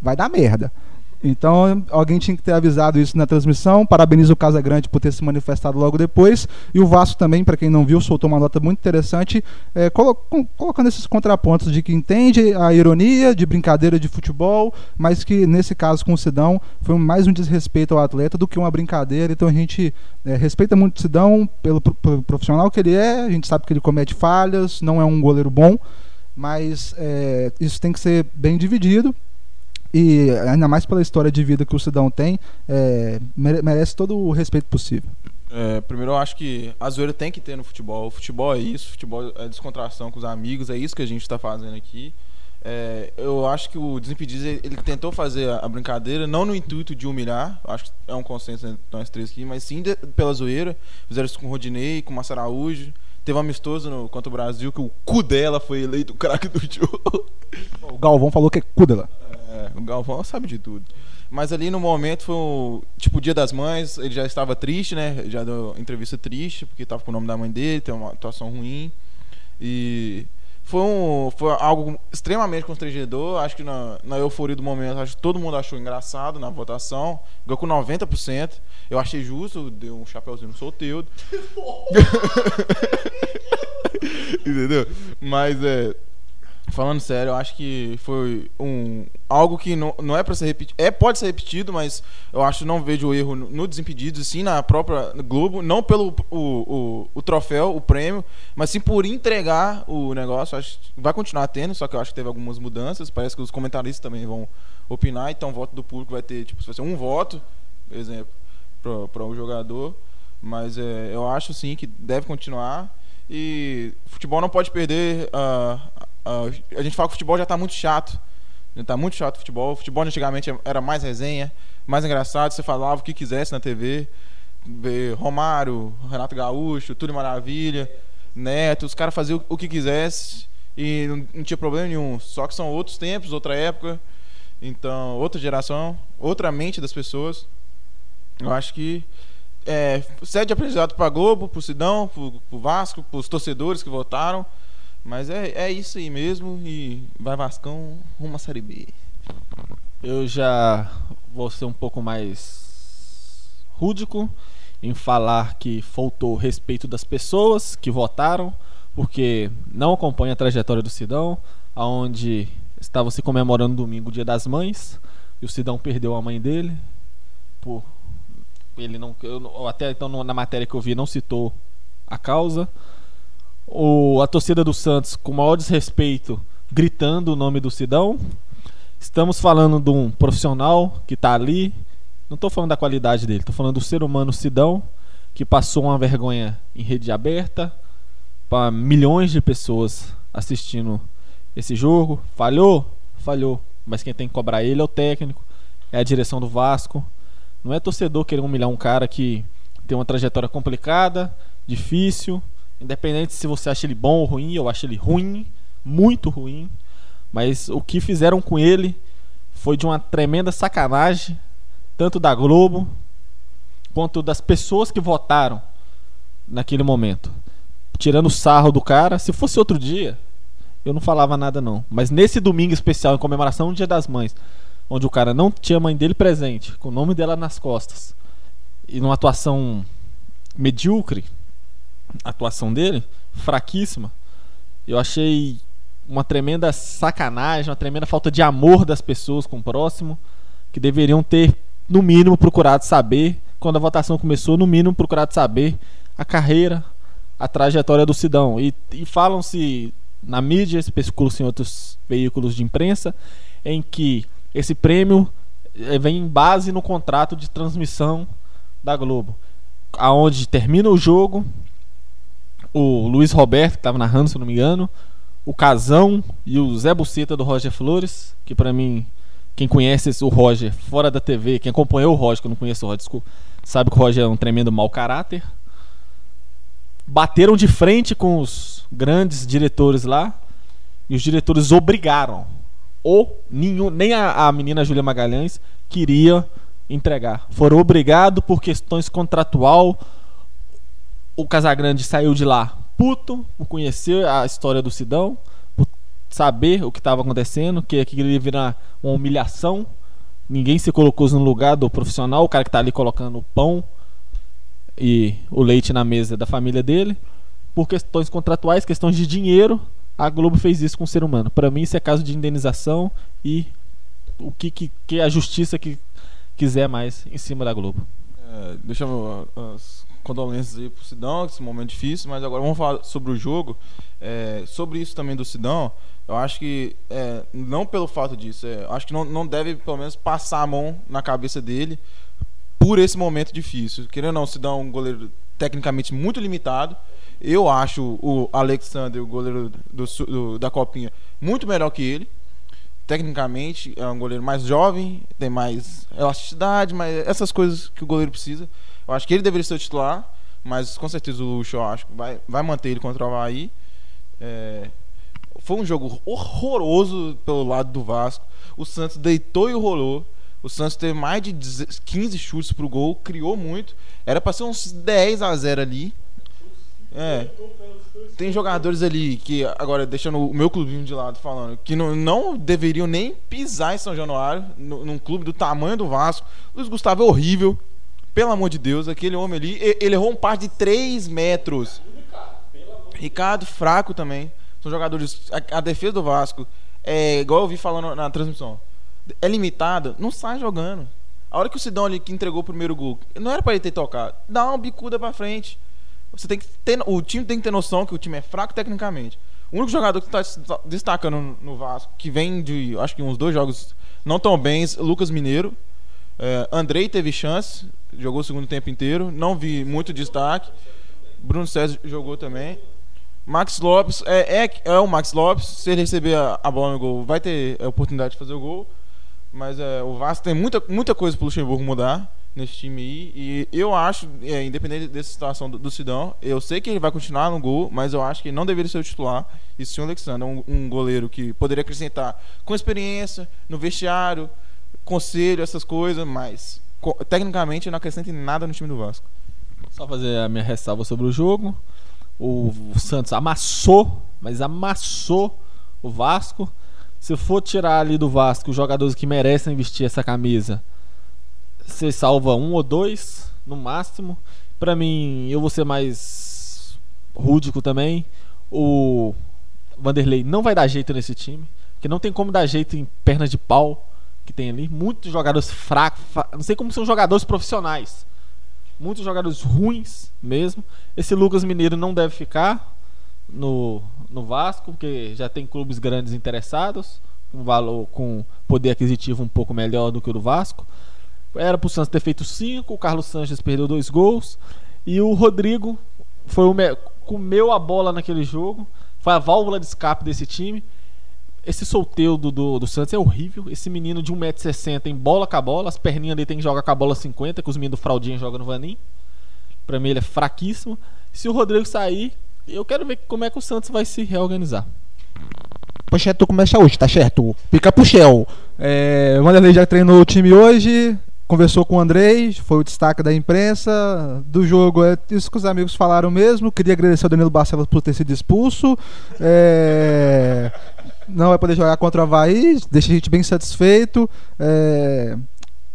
S1: vai dar merda. Então, alguém tinha que ter avisado isso na transmissão. Parabenizo o Casa Grande por ter se manifestado logo depois. E o Vasco também, para quem não viu, soltou uma nota muito interessante, é, colocando esses contrapontos de que entende a ironia de brincadeira de futebol, mas que nesse caso com o Sidão foi mais um desrespeito ao atleta do que uma brincadeira. Então a gente é, respeita muito o Sidão pelo, pelo profissional que ele é, a gente sabe que ele comete falhas, não é um goleiro bom, mas é, isso tem que ser bem dividido e ainda mais pela história de vida que o Sidão tem, é, merece todo o respeito possível.
S3: É, primeiro eu acho que a zoeira tem que ter no futebol. O futebol é isso, o futebol é descontração com os amigos, é isso que a gente está fazendo aqui. É, eu acho que o Desimpedidos ele, tentou fazer a, brincadeira, não no intuito de humilhar, acho que é um consenso entre nós três aqui, mas sim de, pela zoeira. Fizeram isso com o Rodinei, com o Massa Araújo. Teve um amistoso no, contra o Brasil que o cu dela foi eleito o craque do jogo.
S1: O Galvão falou que é cu dela.
S3: O Galvão sabe de tudo. Mas ali no momento foi o, tipo o Dia das Mães, ele já estava triste, né? Já deu entrevista triste, porque estava com o nome da mãe dele, tem uma atuação ruim. E foi, um, foi algo extremamente constrangedor. Acho que na, na euforia do momento, acho que todo mundo achou engraçado na votação. Ganhou com 90%. Eu achei justo, deu um chapeuzinho no solteiro. Entendeu? Mas é falando sério, eu acho que foi um algo que não, não é para ser repetido. É, pode ser repetido, mas eu acho que não vejo o erro no, no Desimpedidos, sim na própria Globo, não pelo o, o, o, troféu, o prêmio, mas sim por entregar o negócio. Acho vai continuar tendo, só que eu acho que teve algumas mudanças. Parece que os comentaristas também vão opinar, então o voto do público vai ter, tipo, se vai um voto, por exemplo, para o jogador. Mas é, eu acho sim que deve continuar. E futebol não pode perder Uh, a gente fala que o futebol já está muito chato. Já está muito chato o futebol. O futebol antigamente era mais resenha, mais engraçado. Você falava o que quisesse na TV. Romário, Renato Gaúcho, tudo maravilha, Neto, os caras faziam o que quisesse e não, não tinha problema nenhum. Só que são outros tempos, outra época. Então, outra geração, outra mente das pessoas. Eu acho que é, sede aprendizado para Globo, para o Sidão, para o Vasco, para os torcedores que votaram. Mas é, é isso aí mesmo e vai Vascão rumo à Série B.
S2: Eu já vou ser um pouco mais rúdico em falar que faltou respeito das pessoas que votaram, porque não acompanha a trajetória do Sidão, aonde Estavam se comemorando domingo, Dia das Mães, e o Sidão perdeu a mãe dele. Por ele não, eu, até então na matéria que eu vi não citou a causa. O, a torcida do Santos com o maior desrespeito gritando o nome do Sidão. Estamos falando de um profissional que está ali. Não estou falando da qualidade dele, estou falando do ser humano Sidão, que passou uma vergonha em rede aberta para milhões de pessoas assistindo esse jogo. Falhou? Falhou. Mas quem tem que cobrar ele é o técnico, é a direção do Vasco. Não é torcedor querer humilhar um cara que tem uma trajetória complicada, difícil, independente se você acha ele bom ou ruim, eu acho ele ruim, muito ruim. Mas o que fizeram com ele foi de uma tremenda sacanagem, tanto da Globo quanto das pessoas que votaram naquele momento. Tirando o sarro do cara, se fosse outro dia, eu não falava nada não. Mas nesse domingo especial em comemoração do Dia das Mães, onde o cara não tinha a mãe dele presente, com o nome dela nas costas, e numa atuação medíocre, atuação dele, fraquíssima, eu achei uma tremenda sacanagem, uma tremenda falta de amor das pessoas com o próximo, que deveriam ter, no mínimo, procurado saber, quando a votação começou, no mínimo, procurado saber a carreira, a trajetória do Sidão. E, e falam-se na mídia, especulam-se em outros veículos de imprensa, em que esse prêmio eh, vem em base no contrato de transmissão da Globo, aonde termina o jogo, o Luiz Roberto que estava narrando, se não me engano, o Casão e o Zé Buceta do Roger Flores, que para mim quem conhece o Roger fora da TV, quem acompanhou o Roger, que eu não conheço o Roger, desculpa, sabe que o Roger é um tremendo mau caráter bateram de frente com os grandes diretores lá e os diretores obrigaram. Ou nenhum, nem a, a menina Júlia Magalhães queria entregar. Foram obrigados por questões contratual. O Casagrande saiu de lá puto por conhecer a história do Sidão, por saber o que estava acontecendo, que aquilo ia virar uma humilhação. Ninguém se colocou no lugar do profissional, o cara que está ali colocando o pão e o leite na mesa da família dele. Por questões contratuais, questões de dinheiro, a Globo fez isso com o ser humano. Para mim, isso é caso de indenização e o que, que, que a justiça que quiser mais em cima da Globo.
S3: É, deixa eu, as condolências aí pro Sidão, esse momento difícil, mas agora vamos falar sobre o jogo. É, sobre isso também do Sidão, eu acho que, é, não pelo fato disso, é, acho que não, não deve pelo menos passar a mão na cabeça dele por esse momento difícil. Querendo ou não, se dá um goleiro tecnicamente muito limitado. Eu acho o Alexander, o goleiro do, do, da Copinha, muito melhor que ele. Tecnicamente, é um goleiro mais jovem, tem mais elasticidade, mas essas coisas que o goleiro precisa. Eu acho que ele deveria ser o titular, mas com certeza o Luxo acho vai, vai manter ele contra o Havaí. É, foi um jogo horroroso pelo lado do Vasco. O Santos deitou e rolou. O Santos teve mais de 15 chutes pro gol, criou muito. Era para ser uns 10 a 0 ali. É. Tem jogadores ali que, agora deixando o meu clubinho de lado falando, que não, não deveriam nem pisar em São Januário, no, num clube do tamanho do Vasco. Luiz Gustavo é horrível. Pelo amor de Deus, aquele homem ali, ele errou um par de 3 metros. Ricardo, fraco também. São jogadores. A, a defesa do Vasco é igual eu vi falando na transmissão é limitado, não sai jogando. A hora que o Sidão ali que entregou o primeiro gol, não era para ele ter tocado. Dá uma bicuda para frente. Você tem que ter, o time tem que ter noção que o time é fraco tecnicamente. O único jogador que está destacando no Vasco, que vem de, acho que uns dois jogos não tão bens, Lucas Mineiro. É, Andrei teve chance, jogou o segundo tempo inteiro, não vi muito destaque. Bruno César jogou também. Max Lopes é, é, é o Max Lopes. Se ele receber a, a bola no gol, vai ter a oportunidade de fazer o gol. Mas é, o Vasco tem muita, muita coisa pro Luxemburgo mudar nesse time aí. E eu acho, é, independente dessa situação do, do, Sidão, eu sei que ele vai continuar no gol, mas eu acho que ele não deveria ser o titular. E sim o Alexandre, um, um goleiro que poderia acrescentar com experiência, no vestiário, conselho, essas coisas, mas co tecnicamente não acrescenta nada no time do Vasco.
S2: Só fazer a minha ressalva sobre o jogo. O Santos amassou, mas amassou o Vasco. Se for tirar ali do Vasco os jogadores que merecem vestir essa camisa, você salva um ou dois, no máximo. Para mim, eu vou ser mais rúdico também. O Vanderlei não vai dar jeito nesse time. que não tem como dar jeito em pernas de pau que tem ali. Muitos jogadores fracos, não sei como são jogadores profissionais. Muitos jogadores ruins mesmo. Esse Lucas Mineiro não deve ficar no, no Vasco, porque já tem clubes grandes interessados, com valor, com poder aquisitivo um pouco melhor do que o do Vasco. Era pro Santos ter feito cinco, o Carlos Sanches perdeu dois gols e o Rodrigo foi o comeu a bola naquele jogo, foi a válvula de escape desse time. Esse solteiro do, do, Santos é horrível. Esse menino de 1,60m em bola com a bola. As perninhas dele tem que jogar com a bola 50, que os meninos do Fraldinha jogam no Vanim. Pra mim ele é fraquíssimo. Se o Rodrigo sair, eu quero ver como é que o Santos vai se reorganizar.
S1: Poxa, tu começa hoje, tá certo? Pica pro Shell. É, o já treinou o time hoje conversou com o Andrei, foi o destaque da imprensa do jogo. É isso que os amigos falaram mesmo. Queria agradecer ao Danilo Barcelos por ter sido expulso. É, não vai poder jogar contra o Havaí, deixa a gente bem satisfeito. É,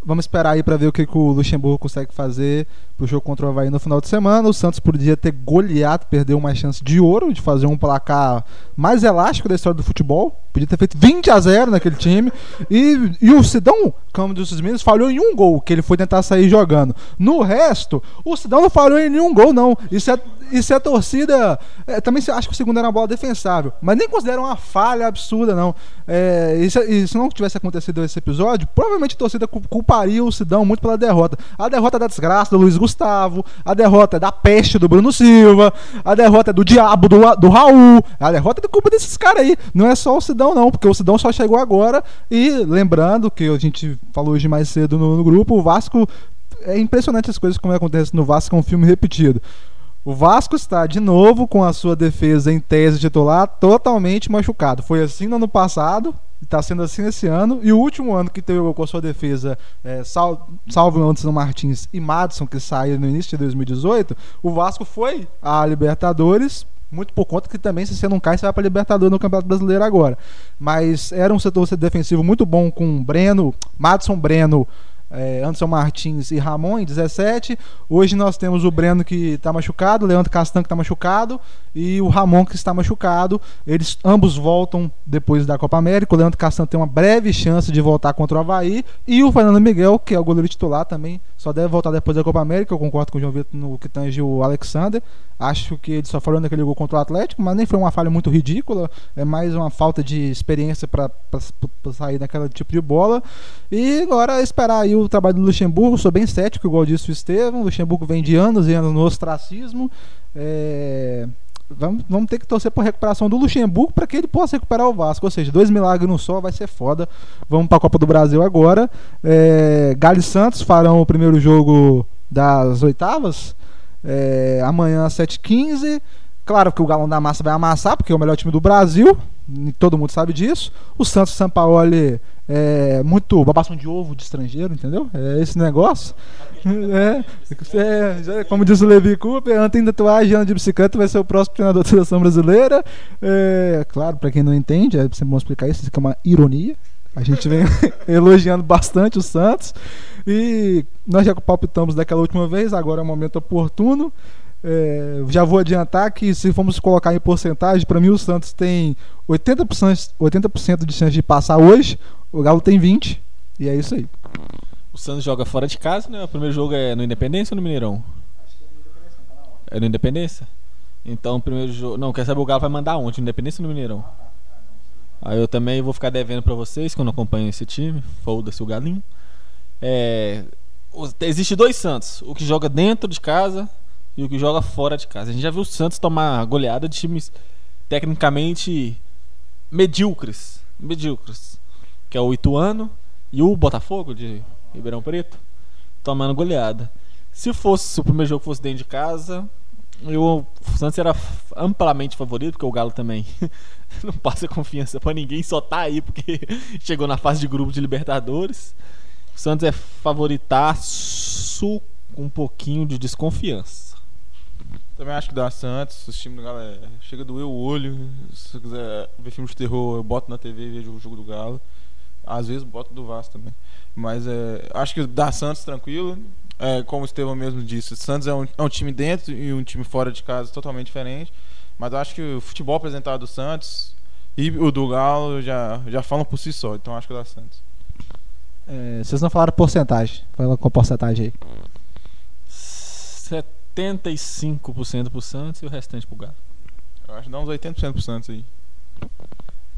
S1: vamos esperar aí para ver o que, que, o Luxemburgo consegue fazer pro jogo contra o Havaí no final de semana. O Santos podia ter goleado, perdeu uma chance de ouro de fazer um placar mais elástico da história do futebol. Podia ter feito 20 a 0 naquele time. E, e o Sidão, como dos meninos, falhou em um gol, que ele foi tentar sair jogando. No resto, o Sidão não falhou em nenhum gol, não. Isso é, isso é torcida. É, também acho que o segundo era uma bola defensável. Mas nem considero uma falha absurda, não. É, e, se, e se não tivesse acontecido esse episódio, provavelmente a torcida culparia o Sidão muito pela derrota. A derrota da desgraça do Luiz Gustavo, a derrota da peste do Bruno Silva, a derrota do diabo do, do Raul, a derrota é culpa desses caras aí. Não é só o Sidão Sidão não, porque o Sidão só chegou agora e lembrando que a gente falou hoje mais cedo no, no grupo, o Vasco é impressionante as coisas como acontece no Vasco, é um filme repetido. O Vasco está de novo com a sua defesa em tese titular totalmente machucado. Foi assim no ano passado, está sendo assim esse ano. E o último ano que teve com a sua defesa, é, sal, salvo Anderson Martins e Madison, que saíram no início de 2018, o Vasco foi à Libertadores muito por conta que também, se você não cai, você vai para Libertadores no Campeonato Brasileiro agora. Mas era um setor defensivo muito bom com Breno, Madison Breno, é, Anderson Martins e Ramon em 17. Hoje nós temos o Breno que está machucado, o Leandro Castan que está machucado e o Ramon que está machucado. Eles ambos voltam depois da Copa América. O Leandro Castan tem uma breve chance de voltar contra o Havaí. E o Fernando Miguel, que é o goleiro titular também, só deve voltar depois da Copa América. Eu concordo com o João Vitor no que tange o Alexander. Acho que ele só falou naquele gol contra o Atlético, mas nem foi uma falha muito ridícula. É mais uma falta de experiência para sair daquele tipo de bola. E agora esperar aí o trabalho do Luxemburgo. Sou bem cético, igual disse o Estevam. O Luxemburgo vem de anos e anos no ostracismo. É... Vamos, vamos ter que torcer por recuperação do Luxemburgo para que ele possa recuperar o Vasco. Ou seja, dois milagres no só vai ser foda. Vamos para a Copa do Brasil agora. É, e Santos farão o primeiro jogo das oitavas. É, amanhã às 7h15. Claro que o Galão da Massa vai amassar, porque é o melhor time do Brasil. Todo mundo sabe disso. O Santos Sampaoli é muito babação de ovo de estrangeiro, entendeu? É esse negócio. É, é, como diz o Levi Cooper, ano tem tatuagem, ano de bicicleta, vai ser o próximo treinador da seleção brasileira. É, claro, para quem não entende, é sempre bom explicar isso, isso é uma ironia. A gente vem elogiando bastante o Santos. E nós já palpitamos daquela última vez, agora é o momento oportuno. É, já vou adiantar que se formos colocar em porcentagem, para mim o Santos tem 80%, 80 de chance de passar hoje, o Galo tem 20%, e é isso aí.
S2: O Santos joga fora de casa, né? O primeiro jogo é no Independência ou no Mineirão? Acho que é no Independência, tá É no Independência? Então o primeiro jogo. Não, quer saber o Galo vai mandar onde? No Independência ou no Mineirão? Aí eu também vou ficar devendo para vocês quando acompanho esse time. Foda-se o Galinho. É, existe dois Santos: o que joga dentro de casa e o que joga fora de casa. A gente já viu o Santos tomar goleada de times tecnicamente medíocres. Medíocres. Que é o Ituano e o Botafogo de Ribeirão Preto. Tomando goleada. Se fosse se o primeiro jogo fosse dentro de casa, eu, o Santos era amplamente favorito, porque o Galo também não passa confiança para ninguém, só tá aí porque chegou na fase de grupo de Libertadores. O Santos é favoritaço com um pouquinho de desconfiança.
S3: Também acho que dá Santos, o time do Galo é, chega a doer o olho. Se eu quiser ver filme de terror, eu boto na TV e vejo o jogo do Galo. Às vezes boto do Vasco também. Mas é, acho que dá Santos tranquilo. É, como o Estevão mesmo disse, o Santos é um, é um time dentro e um time fora de casa totalmente diferente. Mas eu acho que o futebol apresentado do Santos E o do Galo já, já falam por si só, então acho que dá Santos.
S1: É, vocês não falaram porcentagem. Fala com a porcentagem aí.
S2: 75% pro Santos e o restante pro Galo.
S3: Eu acho que dá uns 80% pro Santos aí.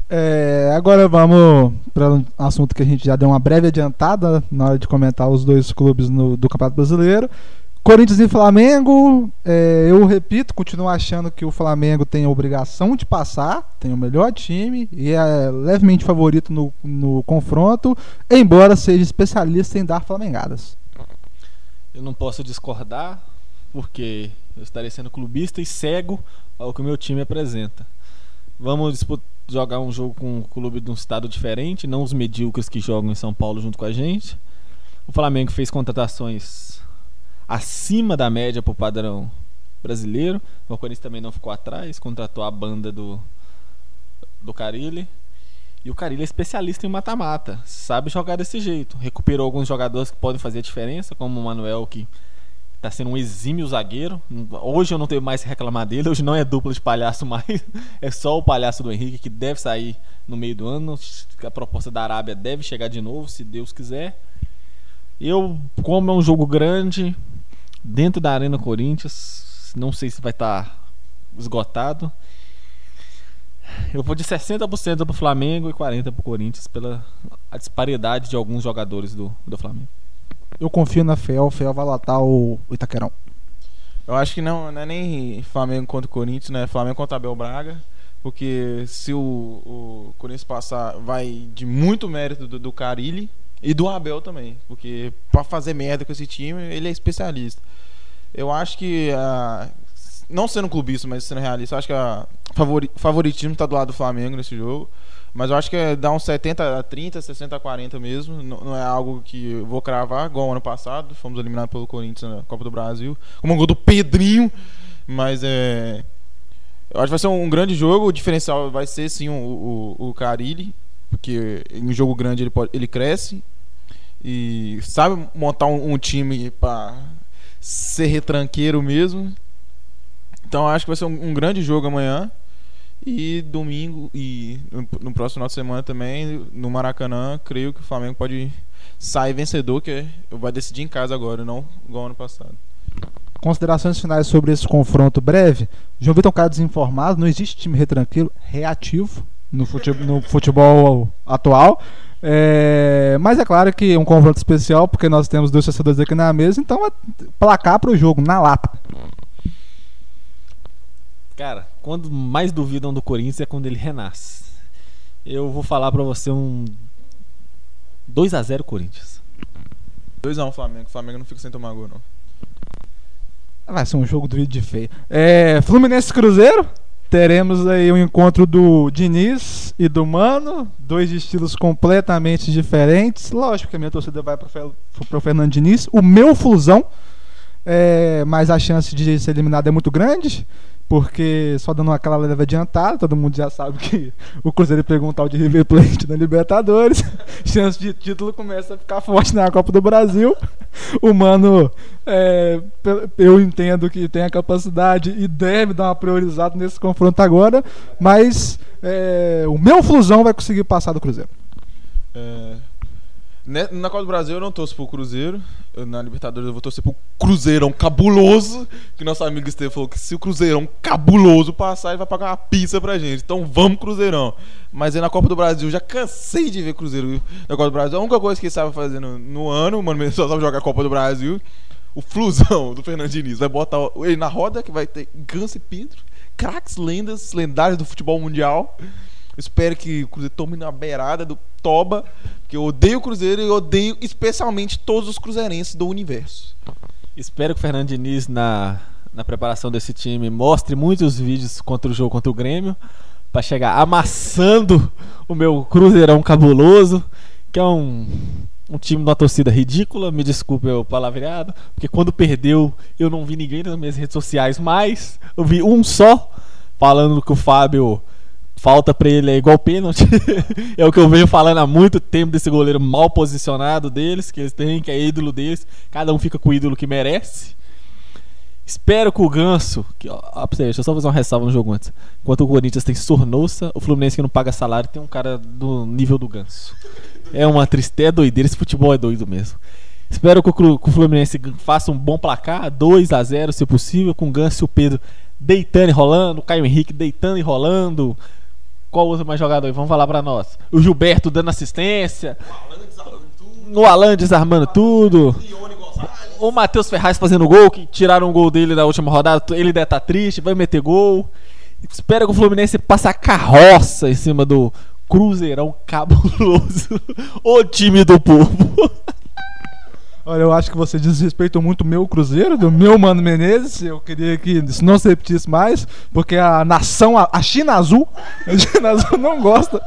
S1: É, agora vamos para um assunto que a gente já deu uma breve adiantada na hora de comentar os dois clubes no- do Campeonato Brasileiro. Corinthians e Flamengo, é, eu repito, continuo achando que o Flamengo tem a obrigação de passar, tem o melhor time e é levemente favorito no, no confronto, embora seja especialista em dar flamengadas.
S2: Eu não posso discordar, porque eu estarei sendo clubista e cego ao que o meu time apresenta. Vamos jogar um jogo com um clube de um estado diferente, não os medíocres que jogam em São Paulo junto com a gente. O Flamengo fez contratações acima da média para o padrão brasileiro. O Corinthians também não ficou atrás, contratou a banda do, do Carilli. E o Carilli é especialista em mata-mata, sabe jogar desse jeito. Recuperou alguns jogadores que podem fazer a diferença, como o Manuel, que tá sendo um exímio zagueiro. Hoje eu não tenho mais que reclamar dele, hoje não é dupla de palhaço mais, é só o palhaço do Henrique que deve sair no meio do ano. A proposta da Arábia deve chegar de novo, se Deus quiser. Eu, como é um jogo grande, dentro da Arena Corinthians, não sei se vai estar esgotado. Eu vou de 60% pro Flamengo e 40% pro Corinthians pela disparidade de alguns jogadores do, do Flamengo.
S1: Eu confio na FEL, o FEL vai lotar o o Itaquerão.
S3: Eu acho que não, não é nem Flamengo contra o Corinthians, né? Flamengo contra Abel Braga. Porque se o, o Corinthians passar, vai de muito mérito do, do Carilli e do Abel também. Porque pra fazer merda com esse time, ele é especialista. Eu acho que, ah, não sendo clubista, mas sendo realista, acho que a favori, favoritismo tá do lado do Flamengo nesse jogo. Mas eu acho que dá uns 70 a 30, 60 a 40 mesmo. Não, não é algo que vou cravar, igual ano passado. Fomos eliminados pelo Corinthians na Copa do Brasil. Com um gol do Pedrinho. Mas é. Eu acho que vai ser um grande jogo. O diferencial vai ser sim o, o, o Carilli. Porque em um jogo grande ele, pode, ele cresce. E sabe montar um, um time pra ser retranqueiro mesmo. Então acho que vai ser um, um grande jogo amanhã. E domingo e no, próximo final de semana também, no Maracanã, creio que o Flamengo pode sair vencedor, que vai decidir em casa agora, não igual ano passado.
S1: Considerações finais sobre esse confronto breve. João Vitor é cara desinformado, não existe time retranquilo reativo no futebol, no futebol atual. É, mas é claro que é um confronto especial, porque nós temos dois torcedores aqui na mesa, então é placar para o jogo, na lata.
S2: Cara, quando mais duvidam do Corinthians é quando ele renasce. Eu vou falar pra você um 2 a 0 Corinthians.
S3: 2x1 Flamengo, o Flamengo não fica sem tomar gol, não.
S1: Vai ser um jogo do de feio. É, Fluminense Cruzeiro. Teremos aí o um encontro do Diniz e do Mano, dois estilos completamente diferentes. Lógico que a minha torcida vai para o Fernando Diniz. O meu Flusão, é, mas a chance de ser eliminado é muito grande, porque só dando aquela leve adiantada, todo mundo já sabe que o Cruzeiro pegou um tal de River Plate na Libertadores. chance de título começa a ficar forte na Copa do Brasil. O Mano, é, eu entendo que tem a capacidade e deve dar uma priorizada nesse confronto agora, mas é, o meu Flusão vai conseguir passar do Cruzeiro.
S3: É, na Copa do Brasil eu não torço pro Cruzeiro. Eu, na Libertadores eu vou torcer pro Cruzeirão cabuloso. Que nosso amigo Esteve falou que se o Cruzeirão cabuloso passar, ele vai pagar uma pizza pra gente. Então vamos, Cruzeirão. Mas aí na Copa do Brasil, já cansei de ver Cruzeiro na Copa do Brasil. A única coisa que ele estava fazendo no ano, mano, só sabe jogar a Copa do Brasil. O Flusão do Fernando Diniz vai botar ele na roda, que vai ter Gans e Pedro, craques, lendas, lendários do futebol mundial. Espero que o Cruzeiro tome na beirada do Toba, porque eu odeio o Cruzeiro e odeio especialmente todos os cruzeirenses do universo.
S2: Espero que o Fernando Diniz, na, na preparação desse time, mostre muitos vídeos contra o jogo contra o Grêmio, para chegar amassando o meu Cruzeirão cabuloso, que é um, um time de uma torcida ridícula, me desculpe o palavreado, porque quando perdeu eu não vi ninguém nas minhas redes sociais mais, eu vi um só falando que o Fábio falta pra ele é igual pênalti. é o que eu venho falando há muito tempo desse goleiro mal posicionado deles, que eles têm, que é ídolo deles. Cada um fica com o ídolo que merece. Espero que o Ganso. Que, ó, ó, deixa eu só fazer uma ressalva no jogo antes. Enquanto o Corinthians tem Sornosa, o Fluminense que não paga salário tem um cara do nível do Ganso. É uma tristeza, é doideira. Esse futebol é doido mesmo. Espero que o, que o Fluminense faça um bom placar, 2 a 0 se possível, com o Ganso e o Pedro deitando e rolando, o Caio Henrique deitando e rolando. Qual outro mais jogador? Vamos falar pra nós. O Gilberto dando assistência. O Alan desarmando tudo. O Matheus Ferraz fazendo gol, que tiraram o gol dele na última rodada. Ele deve estar triste, vai meter gol. Espero que o Fluminense passe a carroça em cima do Cruzeirão cabuloso. o time do povo.
S1: Olha, eu acho que você desrespeitou muito o meu Cruzeiro, do meu Mano Menezes. Eu queria que isso não se repetisse mais, porque a nação, a China Azul, a China Azul não gosta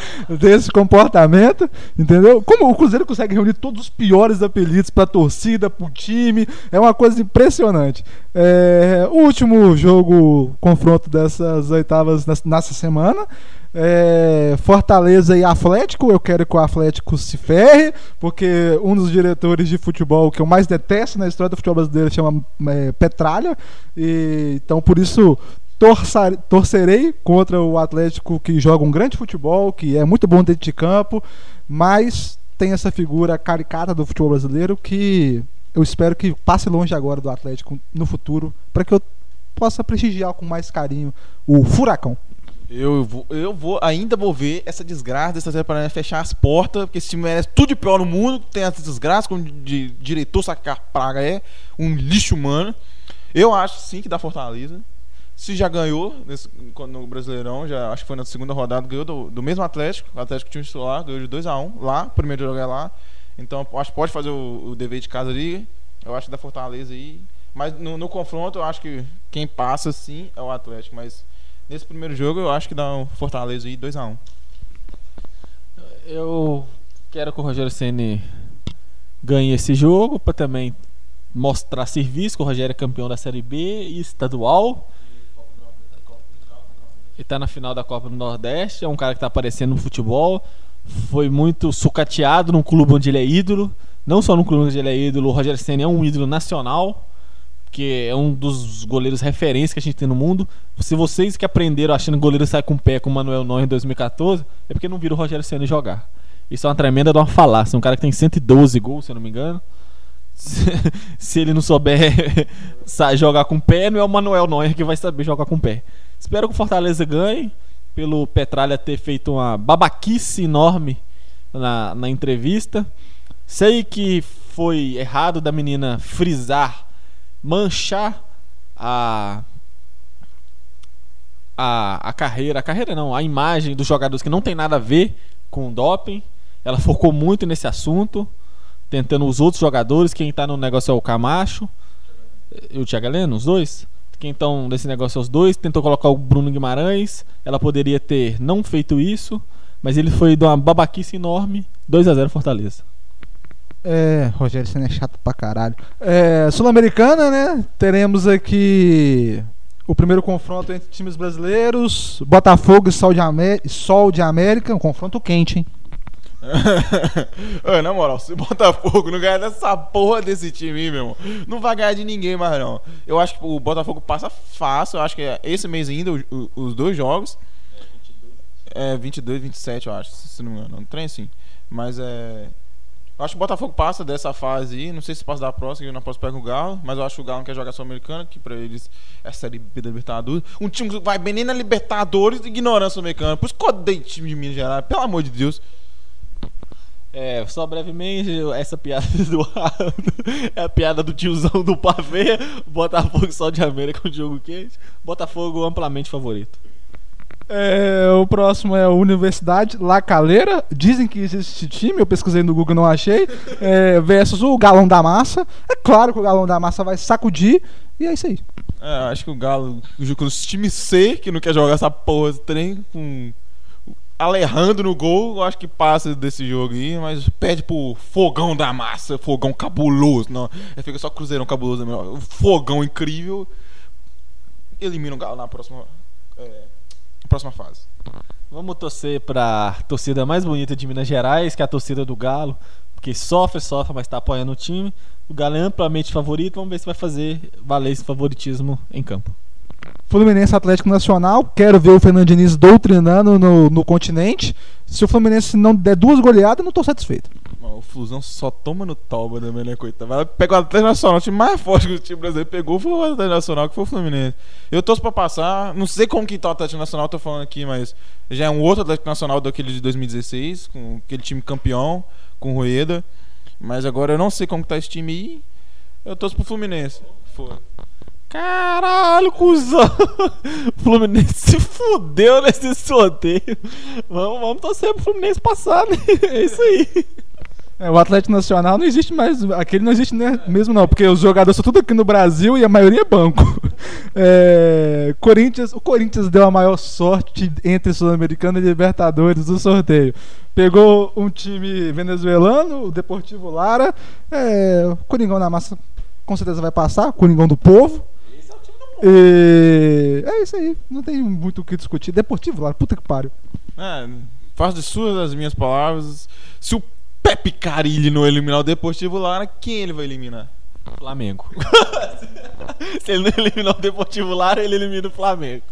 S1: desse comportamento, entendeu? Como o Cruzeiro consegue reunir todos os piores apelidos pra torcida, pro time, é uma coisa impressionante. É, o último jogo, confronto dessas oitavas nessa semana. é, Fortaleza e Atlético, eu quero que o Atlético se ferre, porque um dos diretores de futebol que eu mais detesto na história do futebol brasileiro chama é, Petralha, e, então por isso torçar- torcerei contra o Atlético que joga um grande futebol, que é muito bom dentro de campo, mas tem essa figura caricata do futebol brasileiro que eu espero que passe longe agora do Atlético no futuro, para que eu possa prestigiar com mais carinho o Furacão.
S3: Eu vou, eu vou, ainda vou ver essa desgraça dessa temporada fechar as portas, porque esse time merece tudo de pior no mundo, tem essas desgraças, como de, diretor sacar praga é, um lixo humano. Eu acho sim que dá Fortaleza. Se já ganhou nesse, no Brasileirão, já acho que foi na segunda rodada, ganhou do, do mesmo Atlético, o Atlético tinha titular, ganhou de 2x1 lá, primeiro jogo é lá. Então acho que pode fazer o, o dever de casa ali. Eu acho dá Fortaleza aí. Mas no, no confronto eu acho que quem passa sim é o Atlético, mas Nesse primeiro jogo eu acho que dá um Fortaleza aí 2x1.
S2: Eu quero que o Rogério Ceni ganhe esse jogo para também mostrar serviço, que o Rogério é campeão da Série B e estadual. E tá na final da Copa do Nordeste, é um cara que tá aparecendo no futebol. Foi muito sucateado num clube onde ele é ídolo. Não só no clube onde ele é ídolo, o Rogério Ceni é um ídolo nacional, que é um dos goleiros referência que a gente tem no mundo. Se vocês que aprenderam achando que goleiro sai com o pé com o Manuel Neuer em 2014, é porque não viram o Rogério Ceni jogar. Isso é uma tremenda de uma falácia. Um cara que tem 112 gols, se eu não me engano. Se, se ele não souber jogar com o pé, não é o Manuel Neuer que vai saber jogar com o pé. Espero que o Fortaleza ganhe, pelo Petralha ter feito uma babaquice enorme na, na entrevista. Sei que foi errado da menina frisar, manchar a a, a carreira, a carreira não, a imagem dos jogadores que não tem nada a ver com o doping. Ela focou muito nesse assunto, tentando os outros jogadores. Quem tá no negócio é o Camacho e o Thiago os dois. Quem estão nesse negócio é os dois. Tentou colocar o Bruno Guimarães. Ela poderia ter não feito isso, mas ele foi de uma babaquice enorme. 2 a 0 Fortaleza.
S1: É, Rogério Senna é chato pra caralho. É, Sul-Americana, né? Teremos aqui o primeiro confronto entre times brasileiros, Botafogo e Sol de, Amé- Sol de América, um confronto quente, hein?
S3: Ô, na moral, se o Botafogo não ganhar dessa porra desse time aí, meu irmão, não vai ganhar de ninguém mais, não. Eu acho que o Botafogo passa fácil. Eu acho que é esse mês ainda, o- o- os dois jogos. É 22, 27, eu acho, se não me engano. Um trem assim. Mas é. Eu acho que o Botafogo passa dessa fase aí. Não sei se passa da próxima, que na próxima pega o Galo. Mas eu acho que o Galo não quer jogar Sul-Americana, que pra eles é Série B da Libertadores. Um time que vai bem nem na Libertadores, ignorando a Sul-Americana. Por isso que eu odeio time de Minas Gerais, pelo amor de Deus.
S2: É, só brevemente, essa piada do é a piada do tiozão do pavê, Botafogo Sol de América com jogo quente, Botafogo amplamente favorito.
S1: É, o próximo é a Universidade La Calera. Dizem que existe esse time, eu pesquisei no Google não achei. É, versus o Galão da Massa. É claro que o Galão da Massa vai sacudir. E é isso aí.
S3: É, acho que o Galo, com os times C, que não quer jogar essa porra esse trem, com o Alejandro no gol, eu acho que passa desse jogo aí, mas pede pro fogão da massa, fogão cabuloso. Não, fica só cruzeirão cabuloso, melhor. Fogão incrível. Elimina o Galo na próxima, é, próxima fase.
S2: Vamos torcer pra torcida mais bonita de Minas Gerais, que é a torcida do Galo, Porque sofre, sofre, mas tá apoiando o time. O Galo é amplamente favorito. Vamos ver se vai fazer valer esse favoritismo em campo.
S1: Fluminense Atlético Nacional. Quero ver o Fernando Diniz doutrinando no, no continente. Se o Fluminense não der duas goleadas, não tô satisfeito.
S3: O Flusão só toma no toba também, né, coitado? Pegar o Atlético Nacional, o time mais forte que o time brasileiro pegou o Atlético Nacional, que foi o Fluminense. Eu torço pra passar, não sei como que tá o Atlético Nacional, tô falando aqui, mas já é um outro Atlético Nacional daquele de 2016, com aquele time campeão, com o Rueda. Mas agora eu não sei como que tá esse time aí. Eu torço pro Fluminense. Foi.
S2: Caralho, cuzão! O Fluminense se fudeu nesse sorteio. Vamos, vamos torcer pro Fluminense passar, né? É isso aí.
S1: É, o Atlético Nacional não existe mais. Aquele não existe né, mesmo, não, porque os jogadores são tudo aqui no Brasil e a maioria é banco. É, Corinthians, o Corinthians deu a maior sorte entre Sul-Americano e Libertadores do sorteio. Pegou um time venezuelano, o Deportivo Lara. É, o Coringão na massa com certeza vai passar, Coringão do povo. E é isso aí, não tem muito o que discutir. Deportivo Lara, puta que pariu.
S3: É, faço de suas as minhas palavras. Se o Pepe Carilli não eliminar o Deportivo Lara, quem ele vai eliminar?
S2: Flamengo. Se ele não eliminar o Deportivo Lara, ele elimina o Flamengo.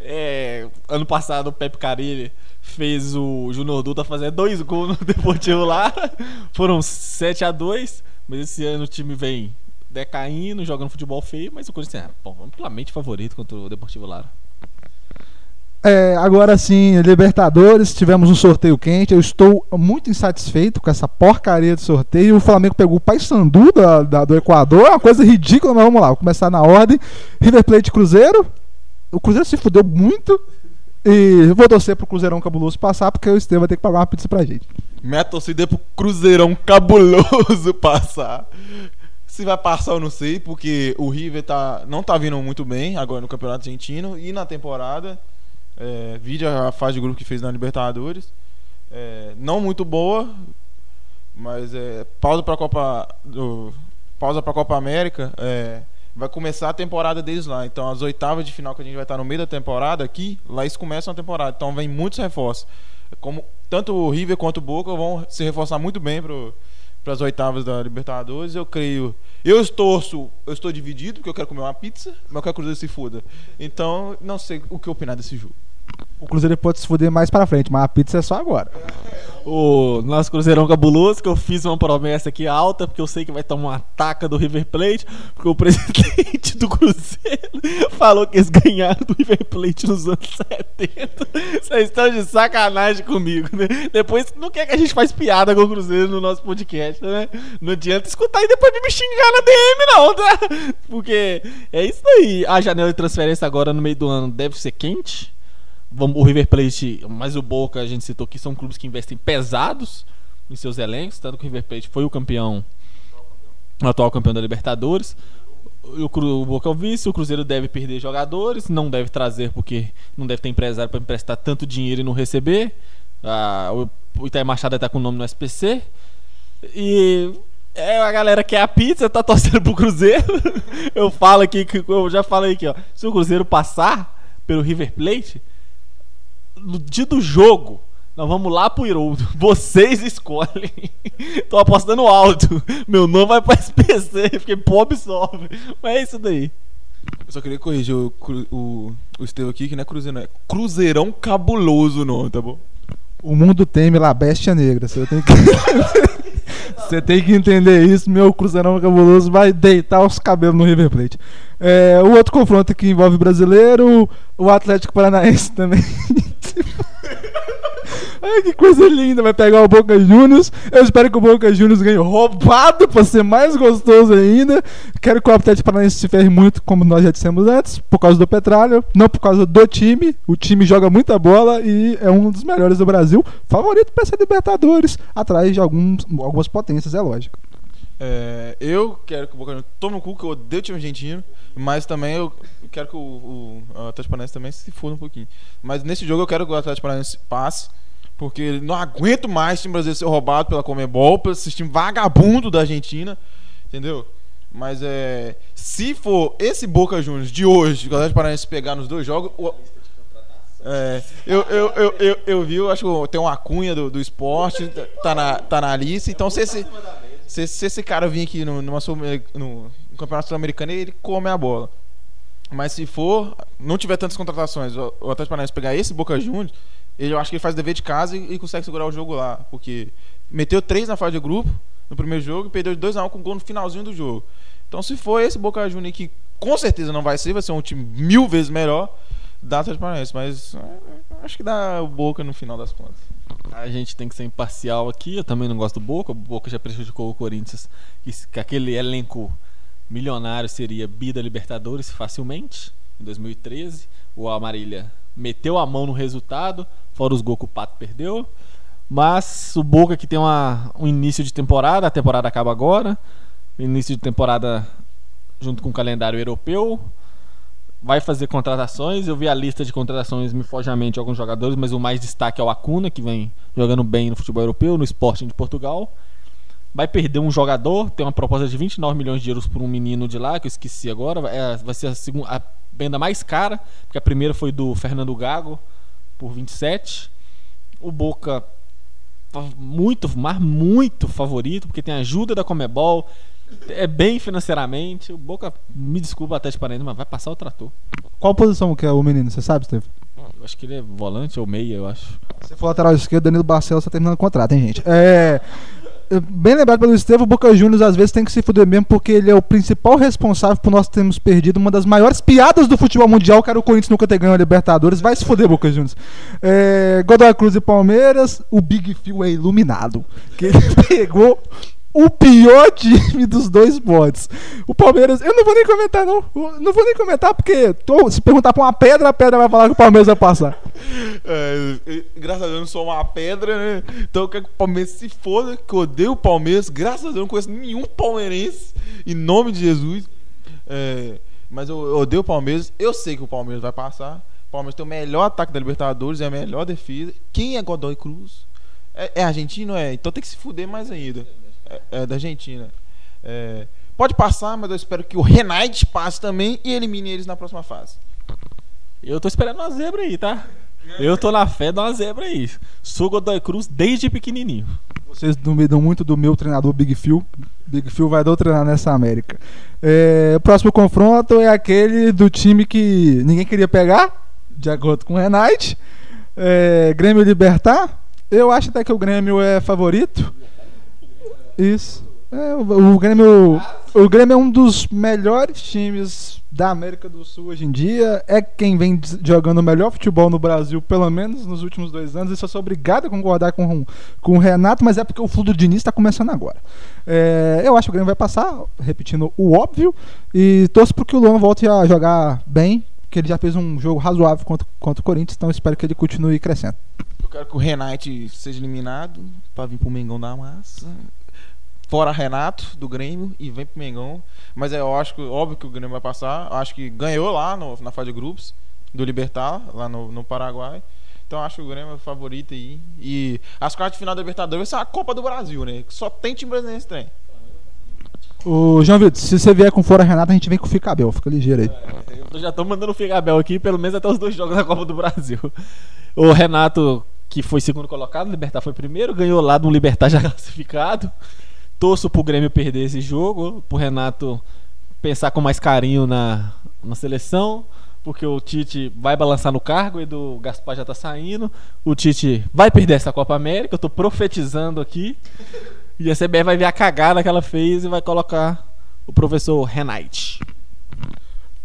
S2: É, ano passado o Pepe Carilli fez o Júnior Duda fazer dois gols no Deportivo Lara. Foram 7 a 2 mas esse ano o time vem decaindo, jogando futebol feio, mas o Corinthians é bom, amplamente favorito contra o Deportivo Lara.
S1: É, agora sim, Libertadores, tivemos um sorteio quente. Eu estou muito insatisfeito com essa porcaria de sorteio. O Flamengo pegou o Paysandu da, da, do Equador, uma coisa ridícula, mas vamos lá, vou começar na ordem. River Plate Cruzeiro. O Cruzeiro se fudeu muito. E vou torcer pro Cruzeirão Cabuloso passar, porque o Estevam vai ter que pagar uma pizza pra gente.
S3: Minha torcida é pro Cruzeirão cabuloso passar. Se vai passar, eu não sei, porque o River tá, não tá vindo muito bem agora no Campeonato Argentino e na temporada. É, vídeo a fase de grupo que fez na Libertadores. É, não muito boa, mas é, pausa para a Copa do, pausa para Copa América. É, vai começar a temporada deles lá. Então as oitavas de final que a gente vai estar no meio da temporada aqui, lá eles começam a temporada. Então vem muitos reforços. Como tanto o River quanto o Boca vão se reforçar muito bem para as oitavas da Libertadores. Eu creio. Eu estou, eu estou dividido, porque eu quero comer uma pizza, mas eu quero que o Cruzeiro se foda. Então, não sei o que opinar desse jogo.
S1: O Cruzeiro pode se fuder mais pra frente, mas a pizza é só agora.
S2: O nosso Cruzeirão cabuloso, que eu fiz uma promessa aqui alta, porque eu sei que vai tomar uma ataca do River Plate, porque o presidente do Cruzeiro falou que eles ganharam do River Plate nos anos 70. Vocês estão de sacanagem comigo, né? Depois não quer que a gente faz piada com o Cruzeiro no nosso podcast, né? Não adianta escutar e depois me xingar na DM, não, tá? Porque é isso aí. A janela de transferência agora no meio do ano deve ser quente o River Plate, mas o Boca, a gente citou que são clubes que investem pesados em seus elencos, tanto que o River Plate foi o campeão, o atual campeão da Libertadores. O, o Boca é o vice, o Cruzeiro deve perder jogadores, não deve trazer porque não deve ter empresário para emprestar tanto dinheiro e não receber. Ah, o Itaí Machado está com o nome no SPC. E é, a galera quer a pizza, tá torcendo pro Cruzeiro. eu falo aqui, eu já falei aqui, ó. Se o Cruzeiro passar pelo River Plate, no dia do jogo, nós vamos lá pro Iroldo. Vocês escolhem. Tô apostando alto. Meu nome vai pra SPC, porque pobre sofre. Mas é isso daí.
S3: Eu só queria corrigir o, o, o Estevão aqui, que não é Cruzeirão, é Cruzeirão Cabuloso não, tá bom?
S1: O mundo teme lá, bestia negra. Você tem que. Você tem que entender isso. Meu Cruzeirão Cabuloso vai deitar os cabelos no River Plate. É, o outro confronto que envolve brasileiro, o Atlético Paranaense também. Ai, que coisa linda. Vai pegar o Boca Juniors. Eu espero que o Boca Juniors ganhe roubado pra ser mais gostoso ainda. Quero que o Atlético Paranaense se ferre muito, como nós já dissemos antes, por causa do Petróleo, não por causa do time. O time joga muita bola e é um dos melhores do Brasil. Favorito para ser Libertadores, atrás de alguns, algumas potências, é lógico.
S3: É, eu quero que o Boca Juniors tome o cu, que eu odeio o time argentino, mas também eu quero que o, o, Atlético Paranaense também se foda um pouquinho. Mas nesse jogo eu quero que o Atlético Paranaense passe, porque não aguento mais o time brasileiro ser roubado pela Comebol, pelo time vagabundo da Argentina, entendeu? Mas é. Se for esse Boca Juniors de hoje, que o Atlético Paranaense pegar nos dois jogos. O, É, eu, eu, eu, eu, eu vi, eu acho que tem uma cunha do, do esporte, tá na, tá na lista. Então, se esse, se, se esse cara vir aqui no, numa, no, no Campeonato Sul-Americano, ele come a bola. Mas se for, não tiver tantas contratações, o Atlético Paranaense pegar esse Boca Juniors, ele, eu acho que ele faz dever de casa e, e, consegue segurar o jogo lá. Porque meteu três na fase de grupo no primeiro jogo e perdeu de 2x1 um com gol no finalzinho do jogo. Então, se for esse Boca Juniors que com certeza não vai ser, vai ser um time mil vezes melhor, dá Atlético Paranaense. Mas é, acho que dá o Boca no final das contas.
S2: A gente tem que ser imparcial aqui. Eu também não gosto do Boca. O Boca já prejudicou o Corinthians. Que aquele elenco milionário seria Bida Libertadores facilmente, em 2013. O Amarília meteu a mão no resultado, fora os gols que o Pato perdeu. Mas o Boca que tem uma, um início de temporada, a temporada acaba agora. Início de temporada junto com o calendário europeu. Vai fazer contratações. Eu vi a lista de contratações, me foge à mente alguns jogadores, mas o mais destaque é o Acuna, que vem jogando bem no futebol europeu, no Sporting de Portugal vai perder um jogador, tem uma proposta de 29 milhões de euros por um menino de lá, que eu esqueci agora, é, vai ser a, segunda, a venda mais cara, porque a primeira foi do Fernando Gago, por 27. O Boca muito, mas muito favorito, porque tem ajuda da Comebol, é bem financeiramente. O Boca, me desculpa até de parede, mas vai passar o trator.
S1: Qual posição que é o menino, você sabe, Steve?
S2: Eu acho que ele é volante ou meia, eu acho.
S1: Se for lateral esquerdo, Danilo Barcelos está terminando o contrato, hein, gente? É bem lembrado pelo Estevam, o Boca Juniors às vezes tem que se fuder mesmo porque ele é o principal responsável por nós termos perdido uma das maiores piadas do futebol mundial, que era o Corinthians nunca ter ganho a Libertadores. Vai se fuder, Boca Juniors. É, Godoy Cruz e Palmeiras, o Big Phil é iluminado. Que ele pegou o pior time dos dois mods. O Palmeiras, eu não vou nem comentar, não. Eu não vou nem comentar, porque tô, se perguntar pra uma pedra, a pedra vai falar que o Palmeiras vai passar.
S3: É, graças a Deus eu não sou uma pedra, né? Então eu quero que o Palmeiras se foda, que eu odeio o Palmeiras. Graças a Deus eu não conheço nenhum palmeirense. Em nome de Jesus. É, mas eu, eu odeio o Palmeiras. Eu sei que o Palmeiras vai passar. O Palmeiras tem o melhor ataque da Libertadores, é a melhor defesa. Quem é Godoy Cruz? É, é argentino? É. Então tem que se fuder mais ainda. É, é da Argentina. É, pode passar, mas eu espero que o Renate passe também e elimine eles na próxima fase.
S2: Eu tô esperando uma zebra aí, tá? Eu tô na fé de uma zebra aí. Sou Godoy Cruz desde pequenininho.
S1: Vocês duvidam muito do meu treinador Big Phil. Big Phil vai doutrinar nessa América. É, o próximo confronto é aquele do time que ninguém queria pegar, de acordo com o Renate. É, Grêmio Libertar. Eu acho até que o Grêmio é favorito. Isso. É, o, o, Grêmio, o Grêmio é um dos melhores times da América do Sul hoje em dia. É quem vem jogando o melhor futebol no Brasil, pelo menos nos últimos dois anos. Isso eu sou obrigado a concordar com, com o Renato, mas é porque o Fludo Diniz está começando agora. É, eu acho que o Grêmio vai passar, repetindo o óbvio, e torço para que o Luan volte a jogar bem, porque ele já fez um jogo razoável contra, contra o Corinthians, então espero que ele continue crescendo.
S3: Eu quero que o Renate seja eliminado para vir para o Mengão da massa fora Renato do Grêmio e vem pro Mengão. Mas é, eu acho que óbvio que o Grêmio vai passar. Eu acho que ganhou lá no, na fase de grupos do Libertar, lá no, no Paraguai. Então acho que o Grêmio é o favorito aí. E as quartas de final da Libertadores são a Copa do Brasil, né? Só tem time brasileiro nesse trem.
S1: O João Vitor, se você vier com fora Renato, a gente vem com o Ficabel, fica ligeiro aí.
S2: É, eu já tô mandando o Ficabel aqui, pelo menos até os dois jogos da Copa do Brasil. O Renato, que foi segundo colocado, o Libertar foi primeiro, ganhou lá de um Libertar já classificado torço pro Grêmio perder esse jogo, pro Renato pensar com mais carinho na, na seleção, porque o Tite vai balançar no cargo e do Gaspar já tá saindo. O Tite vai perder essa Copa América, eu tô profetizando aqui. E a CBF vai ver a cagada que ela fez e vai colocar o professor Renate.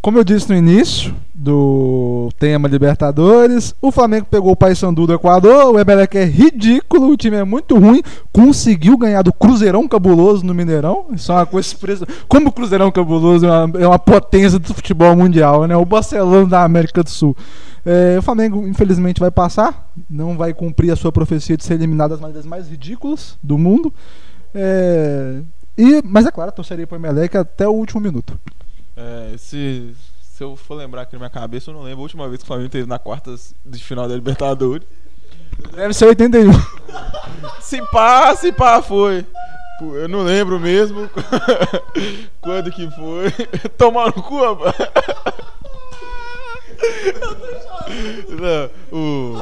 S1: Como eu disse no início do tema Libertadores, o Flamengo pegou o Paysandu do Equador, o Emelec é ridículo, o time é muito ruim, conseguiu ganhar do Cruzeirão Cabuloso no Mineirão, isso é uma coisa surpresa. Como o Cruzeirão Cabuloso é uma, é uma potência do futebol mundial, né? O Barcelona da América do Sul. É, o Flamengo, infelizmente, vai passar, não vai cumprir a sua profecia de ser eliminado das maneiras mais ridículas do mundo. É, e, mas é claro, torceria para o Emelec até o último minuto.
S3: É, se, se eu for lembrar aqui na minha cabeça, eu não lembro a última vez que o Flamengo teve na quarta de final da Libertadores.
S1: Deve ser 81.
S3: se pá, se pá foi. Eu não lembro mesmo quando que foi. Tomar no cu, rapaz. Não, o...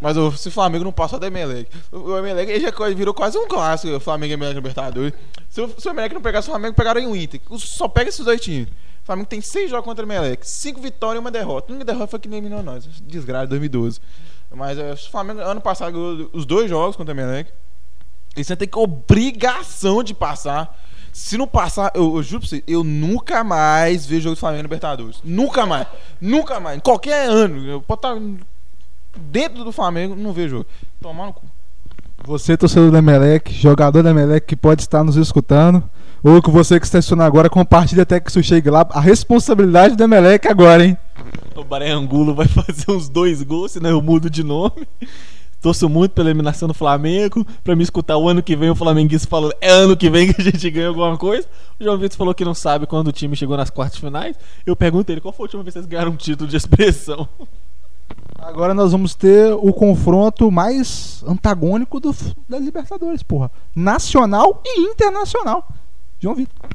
S3: Mas o, se o Flamengo não passar do Emelec, o Emelec ele já virou quase um clássico, o Flamengo e Emelec Libertadores. Se o, se o Emelec não pegasse o Flamengo, pegaram o Inter. Só pega esses dois times. O Flamengo tem seis jogos contra o Emelec, cinco vitórias e uma derrota. Uma derrota foi que nem eliminou nós, desgraça, 2012. Mas é, o Flamengo, ano passado, ganhou os dois jogos contra o Emelec. E você tem que obrigação de passar. Se não passar, eu, eu juro pra você, eu nunca mais vejo jogo do Flamengo Libertadores. Nunca mais. nunca mais. Em qualquer ano. Eu posso estar dentro do Flamengo, não vejo jogo. Tomar no cu.
S1: Você, torcedor do Emelec, jogador do Emelec que pode estar nos escutando, ou que você que está assistindo agora, compartilhe até que isso chegue lá. A responsabilidade do Emelec agora, hein?
S2: O Barangulo vai fazer uns dois gols, senão eu mudo de nome. Torço muito pela eliminação do Flamengo. Pra me escutar o ano que vem o flamenguista falando é ano que vem que a gente ganha alguma coisa. O João Vitor falou que não sabe quando o time chegou nas quartas finais. Eu pergunto ele qual foi a última vez que vocês ganharam um título de expressão.
S1: Agora nós vamos ter o confronto mais antagônico do, da Libertadores, porra. Nacional e internacional. João Vitor.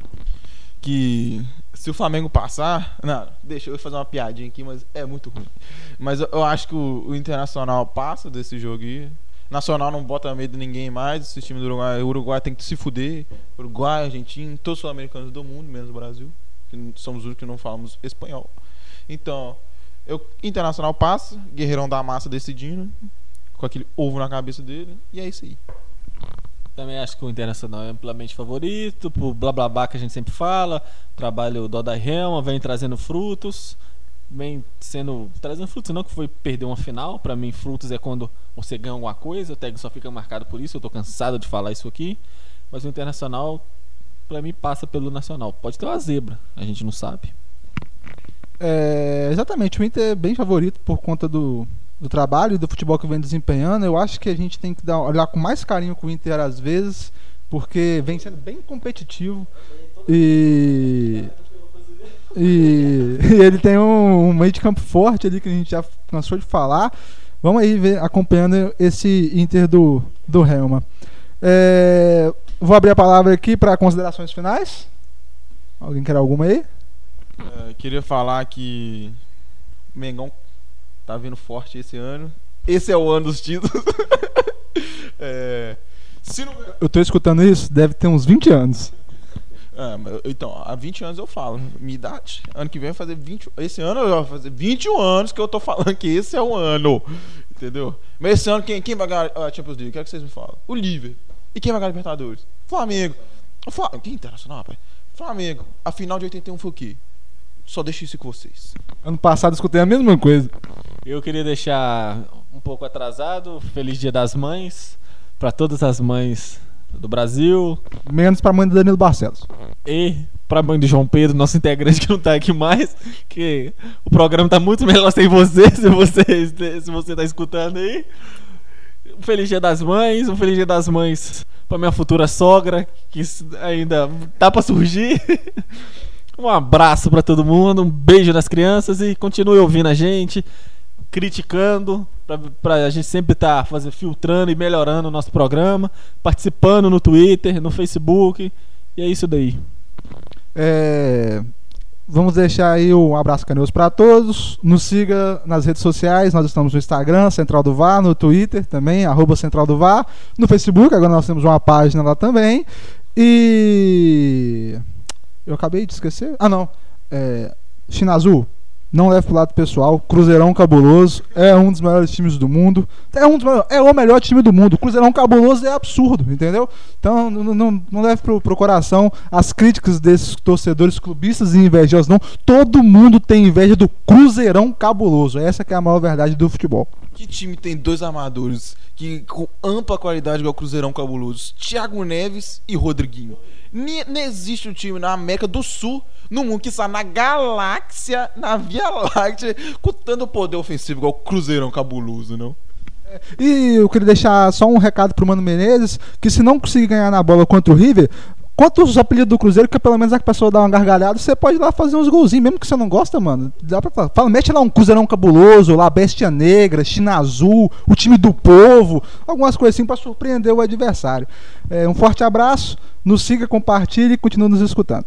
S3: Que se o Flamengo passar. Não, deixa eu fazer uma piadinha aqui, mas é muito ruim. Mas eu, eu acho que o, o, Internacional passa desse jogo aí. Nacional não bota medo de ninguém mais. Esse time do Uruguai, o Uruguai tem que se fuder. Uruguai, Argentina, todos os sul-americanos do mundo, menos o Brasil. Que somos os que não falamos espanhol. Então, eu, Internacional passa, Guerreirão da massa decidindo, com aquele ovo na cabeça dele, e é isso aí.
S2: Também acho que o Internacional é amplamente favorito, por blá blá blá que a gente sempre fala. Trabalho do Odai Helma vem trazendo frutos, vem sendo. trazendo frutos, não que foi perder uma final. Para mim, frutos é quando você ganha alguma coisa, o tag só fica marcado por isso. Eu tô cansado de falar isso aqui. Mas o Internacional, para mim, passa pelo Nacional. Pode ter uma zebra, a gente não sabe.
S1: É, exatamente, o Inter é bem favorito por conta do, do trabalho e do futebol que vem desempenhando. Eu acho que a gente tem que dar, olhar com mais carinho com o Inter às vezes, porque vem sendo bem competitivo e e, e ele tem um, um, meio de campo forte ali que a gente já cansou de falar. Vamos aí ver, acompanhando esse Inter do, do Helma. É, vou abrir a palavra aqui para considerações finais. Alguém quer alguma aí?
S3: É, queria falar que o Mengão tá vindo forte esse ano. Esse é o ano dos títulos.
S1: é, não... Eu tô escutando isso, deve ter uns 20 anos.
S3: É, então, há 20 anos eu falo, minha idade. Ano que vem vai fazer 20. Esse ano eu vou fazer 21 anos que eu tô falando que esse é o ano. Entendeu? Mas esse ano quem, quem vai ganhar a Champions League? Quero que vocês me falem. O Liverpool. E quem vai ganhar a Libertadores? Flamengo. O Flamengo. Quem internacional, rapaz? Flamengo. A final de 81 foi o quê? Só deixo isso com vocês.
S1: Ano passado escutei a mesma coisa.
S2: Eu queria deixar um pouco atrasado. Feliz Dia das Mães para todas as mães do Brasil.
S1: Menos para a mãe do Danilo Barcelos.
S2: E para a mãe do João Pedro, nosso integrante que não está aqui mais, que o programa está muito melhor sem você, se você se você tá escutando aí. Um feliz Dia das Mães, um feliz Dia das Mães para minha futura sogra, que ainda tá para surgir. Um abraço para todo mundo, um beijo nas crianças e continue ouvindo a gente, criticando, para a gente sempre estar tá filtrando e melhorando o nosso programa, participando no Twitter, no Facebook, e é isso daí.
S1: É, vamos deixar aí um abraço carinhoso para todos. Nos siga nas redes sociais. Nós estamos no Instagram, Central do VAR, no Twitter também, arroba Central do VAR, no Facebook, agora nós temos uma página lá também. E eu acabei de esquecer. Ah, não. É, China Azul, não leve pro lado pessoal. Cruzeirão cabuloso. É um dos melhores times do mundo. É, um dos é o melhor time do mundo. Cruzeirão cabuloso é absurdo, entendeu? Então não, não, não leve pro, pro coração as críticas desses torcedores clubistas e invejosos, não. Todo mundo tem inveja do Cruzeirão cabuloso. Essa que é a maior verdade do futebol.
S3: Que time tem dois armadores que com ampla qualidade igual o Cruzeirão cabuloso? Thiago Neves e Rodriguinho. Não existe um time na América do Sul, no mundo que está na galáxia, na Via Láctea, com tanto poder ofensivo igual o Cruzeirão cabuloso, não?
S1: E eu queria deixar só um recado pro Mano Menezes, que se não conseguir ganhar na bola contra o River, Quanto os apelidos do Cruzeiro, que pelo menos a pessoa dá uma gargalhada, você pode ir lá fazer uns golzinhos, mesmo que você não gosta, mano. Dá pra falar. Fala, mete lá um Cruzeirão cabuloso, lá, Bestia Negra, China Azul, o time do povo, algumas coisas assim pra surpreender o adversário. É, um forte abraço, nos siga, compartilhe e continue nos escutando.